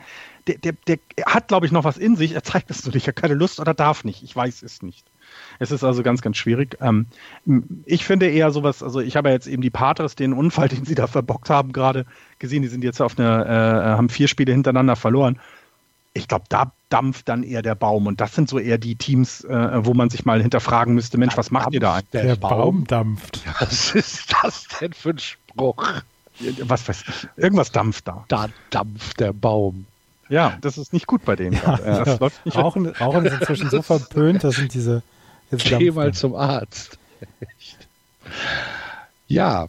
der, der, der hat, glaube ich, noch was in sich, er zeigt es nur nicht, er hat keine Lust oder darf nicht, ich weiß es nicht. Es ist also ganz, ganz schwierig. Ähm, ich finde eher sowas, also ich habe ja jetzt eben die Patres, den Unfall, [LAUGHS] den sie da verbockt haben, gerade gesehen, die sind jetzt auf eine, äh, haben vier Spiele hintereinander verloren ich glaube, da dampft dann eher der Baum. Und das sind so eher die Teams, äh, wo man sich mal hinterfragen müsste, Mensch, was macht ihr da eigentlich? Der, der Baum, Baum dampft. Was ist das denn für ein Spruch? Was weiß ich. Irgendwas dampft da. Da dampft der Baum. Ja, das ist nicht gut bei denen. Ja, äh, das ja. läuft nicht Rauchen, Rauchen ist inzwischen so verpönt, das sind diese. Jetzt Geh mal zum Arzt. ja.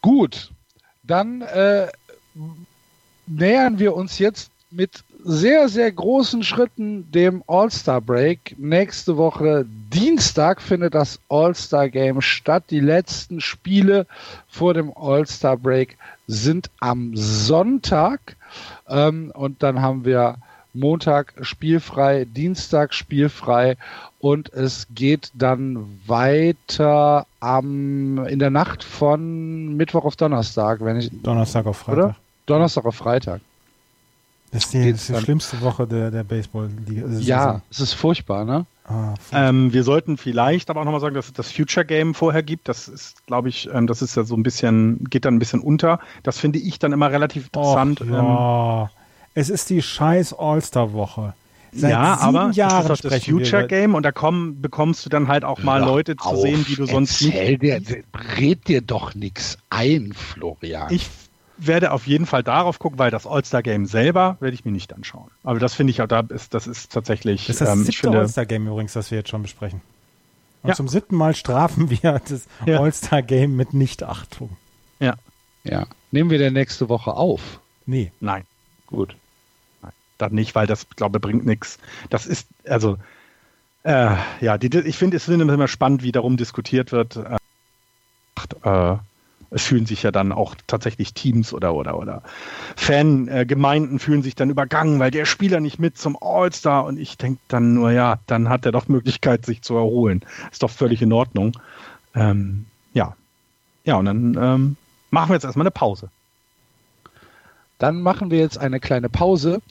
Gut. Dann äh, nähern wir uns jetzt mit sehr, sehr großen Schritten dem All-Star Break. Nächste Woche Dienstag findet das All-Star Game statt. Die letzten Spiele vor dem All-Star Break sind am Sonntag. Ähm, und dann haben wir Montag spielfrei, Dienstag spielfrei und es geht dann weiter am, in der Nacht von Mittwoch auf Donnerstag, wenn ich. Donnerstag auf Freitag. Oder? Donnerstag auf Freitag. Das ist die, das ist die schlimmste Woche der, der Baseball-Liga. Ja, es ist furchtbar, ne? Ah, ähm, wir sollten vielleicht aber auch nochmal sagen, dass es das Future Game vorher gibt. Das ist, glaube ich, ähm, das ist ja so ein bisschen, geht dann ein bisschen unter. Das finde ich dann immer relativ interessant. Och, ja. Ähm, es ist die scheiß All-Star-Woche. Seit ja, aber Jahren das ist das Future Game und da kommen, bekommst du dann halt auch mal Leute zu sehen, die du sonst nicht. Dir, red dir doch nichts ein, Florian. Ich werde auf jeden Fall darauf gucken, weil das All-Star-Game selber werde ich mir nicht anschauen. Aber das finde ich auch, da ist, das ist tatsächlich. Das ist das ähm, siebte All-Star-Game übrigens, das wir jetzt schon besprechen. Und ja. zum siebten Mal strafen wir [LAUGHS] das ja. All-Star-Game mit Nichtachtung. Ja. Ja. Nehmen wir denn nächste Woche auf? Nee. Nein. Gut. Nein. Dann nicht, weil das, glaube ich, bringt nichts. Das ist, also, äh, ja, die, ich finde es immer spannend, wie darum diskutiert wird. Äh, es fühlen sich ja dann auch tatsächlich Teams oder oder oder Fangemeinden fühlen sich dann übergangen, weil der Spieler nicht mit zum All-Star und ich denke dann nur, ja, dann hat er doch Möglichkeit, sich zu erholen. Ist doch völlig in Ordnung. Ähm, ja. Ja, und dann ähm, machen wir jetzt erstmal eine Pause. Dann machen wir jetzt eine kleine Pause.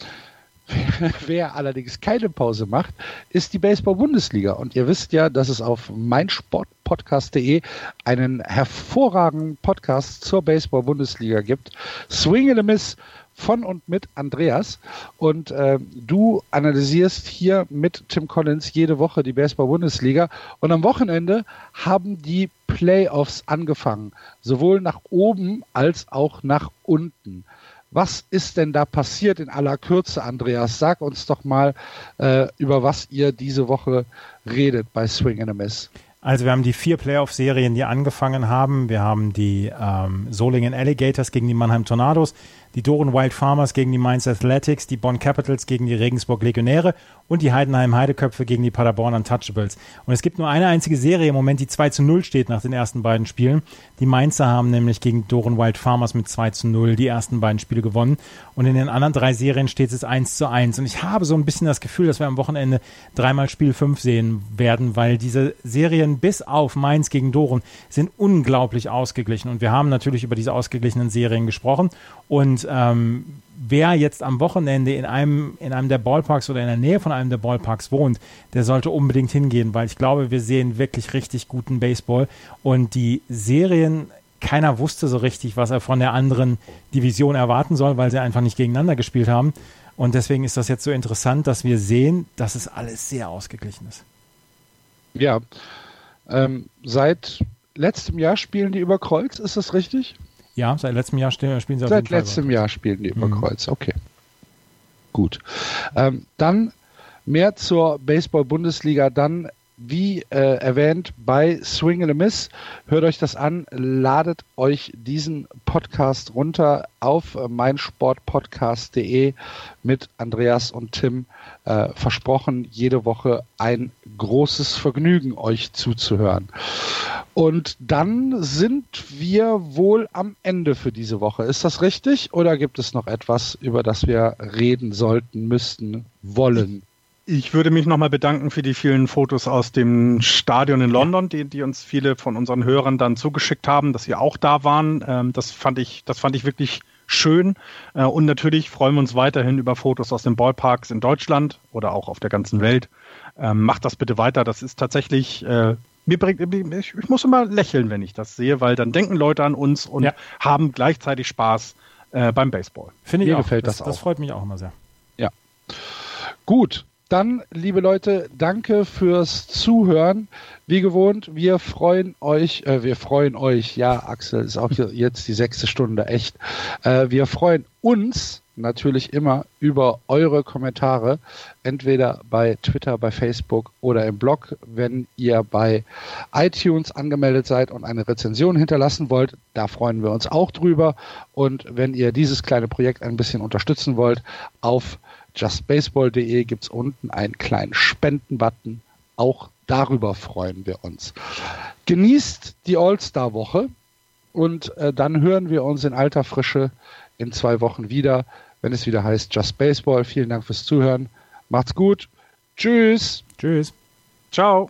[LAUGHS] Wer allerdings keine Pause macht, ist die Baseball-Bundesliga. Und ihr wisst ja, dass es auf meinsportpodcast.de einen hervorragenden Podcast zur Baseball-Bundesliga gibt. Swing and a Miss von und mit Andreas. Und äh, du analysierst hier mit Tim Collins jede Woche die Baseball-Bundesliga. Und am Wochenende haben die Playoffs angefangen. Sowohl nach oben als auch nach unten. Was ist denn da passiert in aller Kürze, Andreas? Sag uns doch mal, äh, über was ihr diese Woche redet bei Swing and a Miss. Also wir haben die vier Playoff-Serien, die angefangen haben. Wir haben die ähm, Solingen Alligators gegen die Mannheim Tornados. Die Doren Wild Farmers gegen die Mainz Athletics, die Bonn Capitals gegen die Regensburg Legionäre und die Heidenheim Heideköpfe gegen die Paderborn Untouchables. Und es gibt nur eine einzige Serie im Moment, die 2 zu 0 steht nach den ersten beiden Spielen. Die Mainzer haben nämlich gegen Doren Wild Farmers mit 2 zu 0 die ersten beiden Spiele gewonnen. Und in den anderen drei Serien steht es 1 zu 1. Und ich habe so ein bisschen das Gefühl, dass wir am Wochenende dreimal Spiel 5 sehen werden, weil diese Serien bis auf Mainz gegen Doren sind unglaublich ausgeglichen. Und wir haben natürlich über diese ausgeglichenen Serien gesprochen. Und ähm, wer jetzt am Wochenende in einem, in einem der Ballparks oder in der Nähe von einem der Ballparks wohnt, der sollte unbedingt hingehen, weil ich glaube, wir sehen wirklich richtig guten Baseball. Und die Serien, keiner wusste so richtig, was er von der anderen Division erwarten soll, weil sie einfach nicht gegeneinander gespielt haben. Und deswegen ist das jetzt so interessant, dass wir sehen, dass es alles sehr ausgeglichen ist. Ja. Ähm, seit letztem Jahr spielen die über Kreuz, ist das richtig? Ja, seit letztem Jahr spielen sie auf Seit letztem Jahr spielen die über mhm. Kreuz, okay. Gut. Ähm, dann mehr zur Baseball-Bundesliga, dann wie äh, erwähnt bei Swing and a Miss. Hört euch das an, ladet euch diesen Podcast runter auf äh, meinsportpodcast.de mit Andreas und Tim. Äh, versprochen, jede Woche ein großes Vergnügen, euch zuzuhören. Und dann sind wir wohl am Ende für diese Woche. Ist das richtig? Oder gibt es noch etwas, über das wir reden sollten, müssten, wollen? Ich würde mich nochmal bedanken für die vielen Fotos aus dem Stadion in London, die, die uns viele von unseren Hörern dann zugeschickt haben, dass sie auch da waren. Ähm, das fand ich, das fand ich wirklich schön. Äh, und natürlich freuen wir uns weiterhin über Fotos aus den Ballparks in Deutschland oder auch auf der ganzen Welt. Ähm, macht das bitte weiter. Das ist tatsächlich, äh, mir bringt, ich, ich, muss immer lächeln, wenn ich das sehe, weil dann denken Leute an uns und ja. haben gleichzeitig Spaß äh, beim Baseball. Finde ich mir auch. gefällt das, das auch. Das freut mich auch immer sehr. Ja. Gut, dann, liebe Leute, danke fürs Zuhören. Wie gewohnt, wir freuen euch, äh, wir freuen euch, ja, Axel, ist auch jetzt die sechste Stunde, echt. Äh, wir freuen uns natürlich immer über eure Kommentare, entweder bei Twitter, bei Facebook oder im Blog. Wenn ihr bei iTunes angemeldet seid und eine Rezension hinterlassen wollt, da freuen wir uns auch drüber. Und wenn ihr dieses kleine Projekt ein bisschen unterstützen wollt, auf justbaseball.de gibt es unten einen kleinen Spendenbutton. Auch darüber freuen wir uns. Genießt die All-Star-Woche und äh, dann hören wir uns in alter Frische in zwei Wochen wieder, wenn es wieder heißt Just Baseball. Vielen Dank fürs Zuhören. Macht's gut. Tschüss. Tschüss. Ciao.